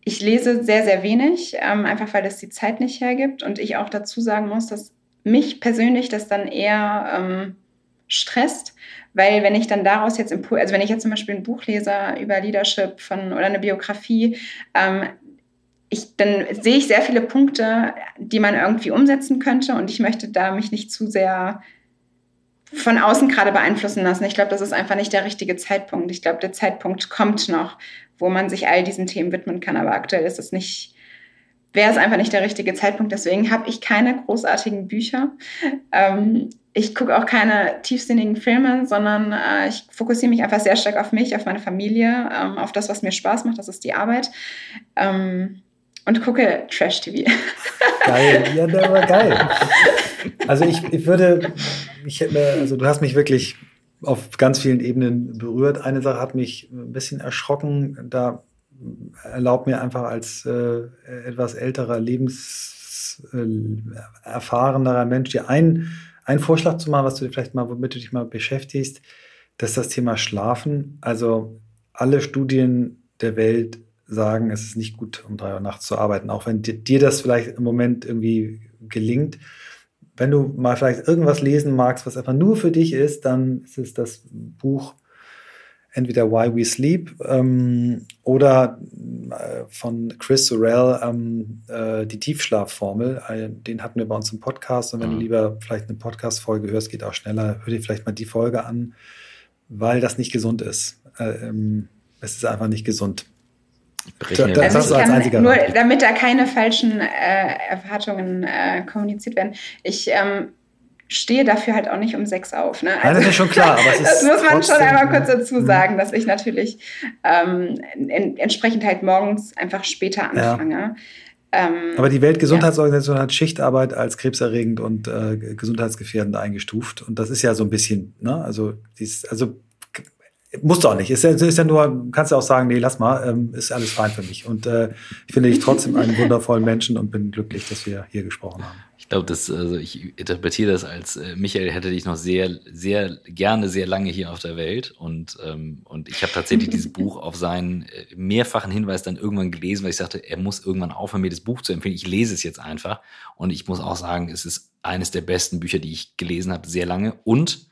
ich lese sehr, sehr wenig, ähm, einfach weil das die Zeit nicht hergibt. Und ich auch dazu sagen muss, dass mich persönlich das dann eher ähm, stresst, weil wenn ich dann daraus jetzt Impul also wenn ich jetzt zum Beispiel ein Buch lese über Leadership von oder eine Biografie, ähm, ich, dann sehe ich sehr viele Punkte, die man irgendwie umsetzen könnte und ich möchte da mich nicht zu sehr von außen gerade beeinflussen lassen. Ich glaube, das ist einfach nicht der richtige Zeitpunkt. Ich glaube, der Zeitpunkt kommt noch, wo man sich all diesen Themen widmen kann, aber aktuell ist es nicht, wäre es einfach nicht der richtige Zeitpunkt. Deswegen habe ich keine großartigen Bücher. Ähm, ich gucke auch keine tiefsinnigen Filme, sondern äh, ich fokussiere mich einfach sehr stark auf mich, auf meine Familie, ähm, auf das, was mir Spaß macht, das ist die Arbeit. Ähm, und gucke Trash-TV. Geil, ja, der war geil. Also ich, ich würde, ich hätte mir, also du hast mich wirklich auf ganz vielen Ebenen berührt. Eine Sache hat mich ein bisschen erschrocken. Da erlaubt mir einfach als äh, etwas älterer, lebenserfahrenerer Mensch dir einen, einen Vorschlag zu machen, was du vielleicht mal, womit du dich mal beschäftigst. Das ist das Thema Schlafen. Also alle Studien der Welt sagen, es ist nicht gut, um drei Uhr nachts zu arbeiten, auch wenn dir, dir das vielleicht im Moment irgendwie gelingt. Wenn du mal vielleicht irgendwas lesen magst, was einfach nur für dich ist, dann ist es das Buch entweder Why We Sleep ähm, oder äh, von Chris Sorrell ähm, äh, die Tiefschlafformel. Äh, den hatten wir bei uns im Podcast. Und wenn mhm. du lieber vielleicht eine Podcast-Folge hörst, geht auch schneller. Hör dir vielleicht mal die Folge an, weil das nicht gesund ist. Äh, ähm, es ist einfach nicht gesund. Da, da, also das als einziger nur, damit da keine falschen äh, Erwartungen äh, kommuniziert werden. Ich ähm, stehe dafür halt auch nicht um sechs auf. Ne? Also, Nein, das ist schon klar. Aber das muss man schon einmal kurz dazu mhm. sagen, dass ich natürlich ähm, in, entsprechend halt morgens einfach später anfange. Ja. Ähm, aber die Weltgesundheitsorganisation ja. hat Schichtarbeit als krebserregend und äh, gesundheitsgefährdend eingestuft. Und das ist ja so ein bisschen, ne? Also, dies, also Musst du auch nicht. Ist ja, ist ja nur, kannst du auch sagen, nee, lass mal, ähm, ist alles fein für mich. Und äh, ich finde dich trotzdem einen wundervollen Menschen und bin glücklich, dass wir hier gesprochen haben. Ich glaube, das, also ich interpretiere das als äh, Michael hätte dich noch sehr, sehr gerne, sehr lange hier auf der Welt. Und, ähm, und ich habe tatsächlich dieses Buch auf seinen äh, mehrfachen Hinweis dann irgendwann gelesen, weil ich sagte, er muss irgendwann aufhören, mir das Buch zu empfehlen. Ich lese es jetzt einfach. Und ich muss auch sagen, es ist eines der besten Bücher, die ich gelesen habe, sehr lange. Und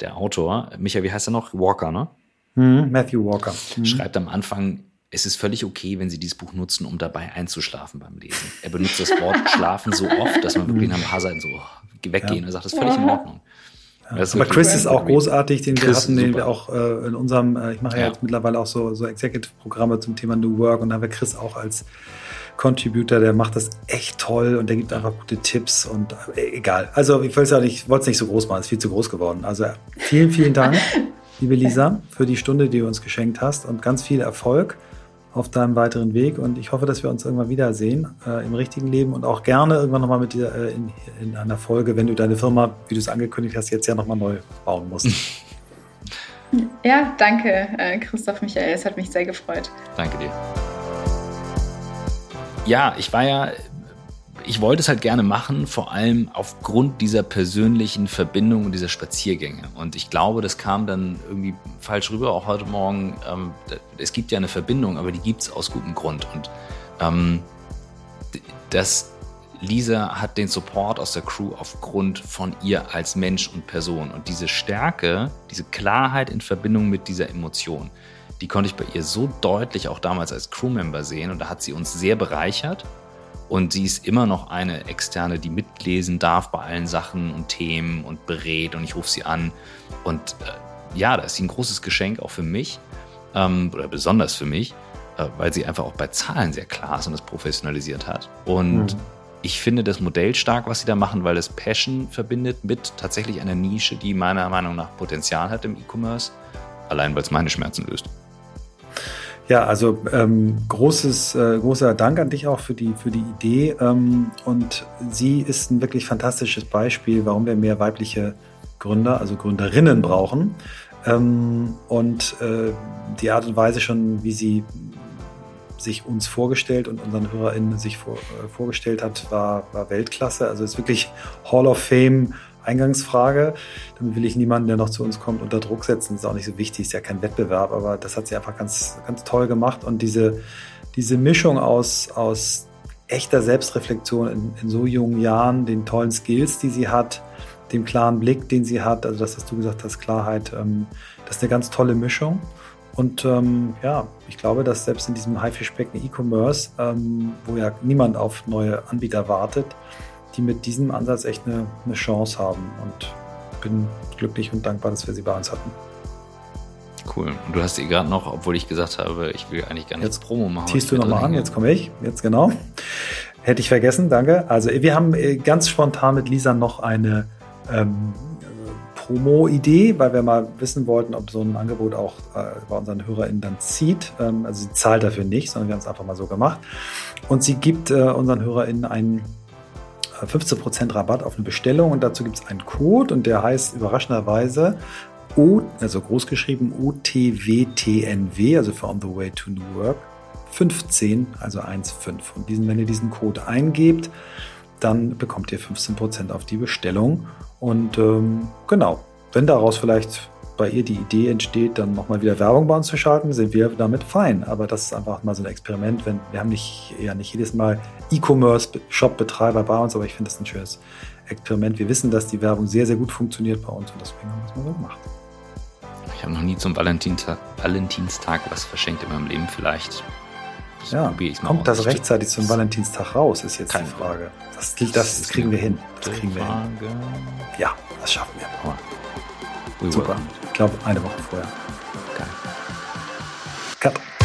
der Autor, Michael, wie heißt er noch? Walker, ne? Mhm, Matthew Walker. Mhm. Schreibt am Anfang, es ist völlig okay, wenn Sie dieses Buch nutzen, um dabei einzuschlafen beim Lesen. Er benutzt das Wort schlafen so oft, dass man wirklich nach ein paar Seiten so oh, weggehen. Ja. Er sagt, das ist völlig in Ordnung. Ja, aber Chris ist auch großartig, den Chris wir hatten, den wir auch äh, in unserem, äh, ich mache ja, ja, jetzt mittlerweile auch so, so Executive-Programme zum Thema New Work und da haben wir Chris auch als Contributor, der macht das echt toll und der gibt einfach gute Tipps und äh, egal. Also ich wollte es ja nicht, wollte es nicht so groß machen, es ist viel zu groß geworden. Also vielen, vielen Dank, liebe Lisa, für die Stunde, die du uns geschenkt hast und ganz viel Erfolg auf deinem weiteren Weg und ich hoffe, dass wir uns irgendwann wiedersehen äh, im richtigen Leben und auch gerne irgendwann nochmal mit dir äh, in, in, einer Folge, wenn du deine Firma, wie du es angekündigt hast, jetzt ja nochmal neu bauen musst. Ja, danke, äh, Christoph Michael, es hat mich sehr gefreut. Danke dir ja, ich war ja, ich wollte es halt gerne machen, vor allem aufgrund dieser persönlichen Verbindung und dieser Spaziergänge. Und ich glaube, das kam dann irgendwie falsch rüber, auch heute Morgen. Ähm, es gibt ja eine Verbindung, aber die gibt es aus gutem Grund. Und ähm, das, Lisa hat den Support aus der Crew aufgrund von ihr als Mensch und Person. Und diese Stärke, diese Klarheit in Verbindung mit dieser Emotion, die konnte ich bei ihr so deutlich auch damals als Crewmember sehen und da hat sie uns sehr bereichert. Und sie ist immer noch eine Externe, die mitlesen darf bei allen Sachen und Themen und berät und ich rufe sie an. Und äh, ja, da ist sie ein großes Geschenk auch für mich ähm, oder besonders für mich, äh, weil sie einfach auch bei Zahlen sehr klar ist und das professionalisiert hat. Und mhm. ich finde das Modell stark, was sie da machen, weil es Passion verbindet mit tatsächlich einer Nische, die meiner Meinung nach Potenzial hat im E-Commerce, allein weil es meine Schmerzen löst. Ja, also ähm, großes, äh, großer Dank an dich auch für die, für die Idee. Ähm, und sie ist ein wirklich fantastisches Beispiel, warum wir mehr weibliche Gründer, also Gründerinnen brauchen. Ähm, und äh, die Art und Weise schon, wie sie sich uns vorgestellt und unseren HörerInnen sich vor, äh, vorgestellt hat, war, war Weltklasse. Also ist wirklich Hall of Fame Eingangsfrage. Damit will ich niemanden, der noch zu uns kommt, unter Druck setzen. Das ist auch nicht so wichtig, ist ja kein Wettbewerb, aber das hat sie einfach ganz, ganz toll gemacht. Und diese, diese Mischung aus, aus echter Selbstreflexion in, in so jungen Jahren, den tollen Skills, die sie hat, dem klaren Blick, den sie hat, also das, was du gesagt hast, Klarheit, ähm, das ist eine ganz tolle Mischung. Und ähm, ja, ich glaube, dass selbst in diesem Haifischbecken E-Commerce, ähm, wo ja niemand auf neue Anbieter wartet, die mit diesem Ansatz echt eine, eine Chance haben. Und bin glücklich und dankbar, dass wir sie bei uns hatten. Cool. Und du hast sie gerade noch, obwohl ich gesagt habe, ich will eigentlich gar nicht jetzt Promo machen. Ziehst du nochmal an, jetzt komme ich. Jetzt genau. Hätte ich vergessen, danke. Also wir haben äh, ganz spontan mit Lisa noch eine ähm, Promo-Idee, weil wir mal wissen wollten, ob so ein Angebot auch äh, bei unseren HörerInnen dann zieht. Ähm, also sie zahlt dafür nicht, sondern wir haben es einfach mal so gemacht. Und sie gibt äh, unseren HörerInnen einen 15% äh, Rabatt auf eine Bestellung und dazu gibt es einen Code und der heißt überraschenderweise O, also großgeschrieben OTWTNW, also for On the Way to New Work, 15, also 1,5. Und diesen, wenn ihr diesen Code eingebt, dann bekommt ihr 15% auf die Bestellung. Und ähm, genau, wenn daraus vielleicht bei ihr die Idee entsteht, dann nochmal wieder Werbung bei uns zu schalten, sind wir damit fein. Aber das ist einfach mal so ein Experiment. Wenn, wir haben nicht, ja nicht jedes Mal E-Commerce-Shop-Betreiber bei uns, aber ich finde das ein schönes Experiment. Wir wissen, dass die Werbung sehr, sehr gut funktioniert bei uns und deswegen haben wir das mal so gemacht. Ich habe noch nie zum Valentinstag, Valentinstag was verschenkt in meinem Leben. Vielleicht das ja, kommt das rechtzeitig zum Valentinstag raus, ist jetzt Keine die Frage. Das, das, das kriegen wir hin. Das kriegen wir hin. Ja, das schaffen wir. Super. Ich glaube, eine Woche vorher. Geil. Cut.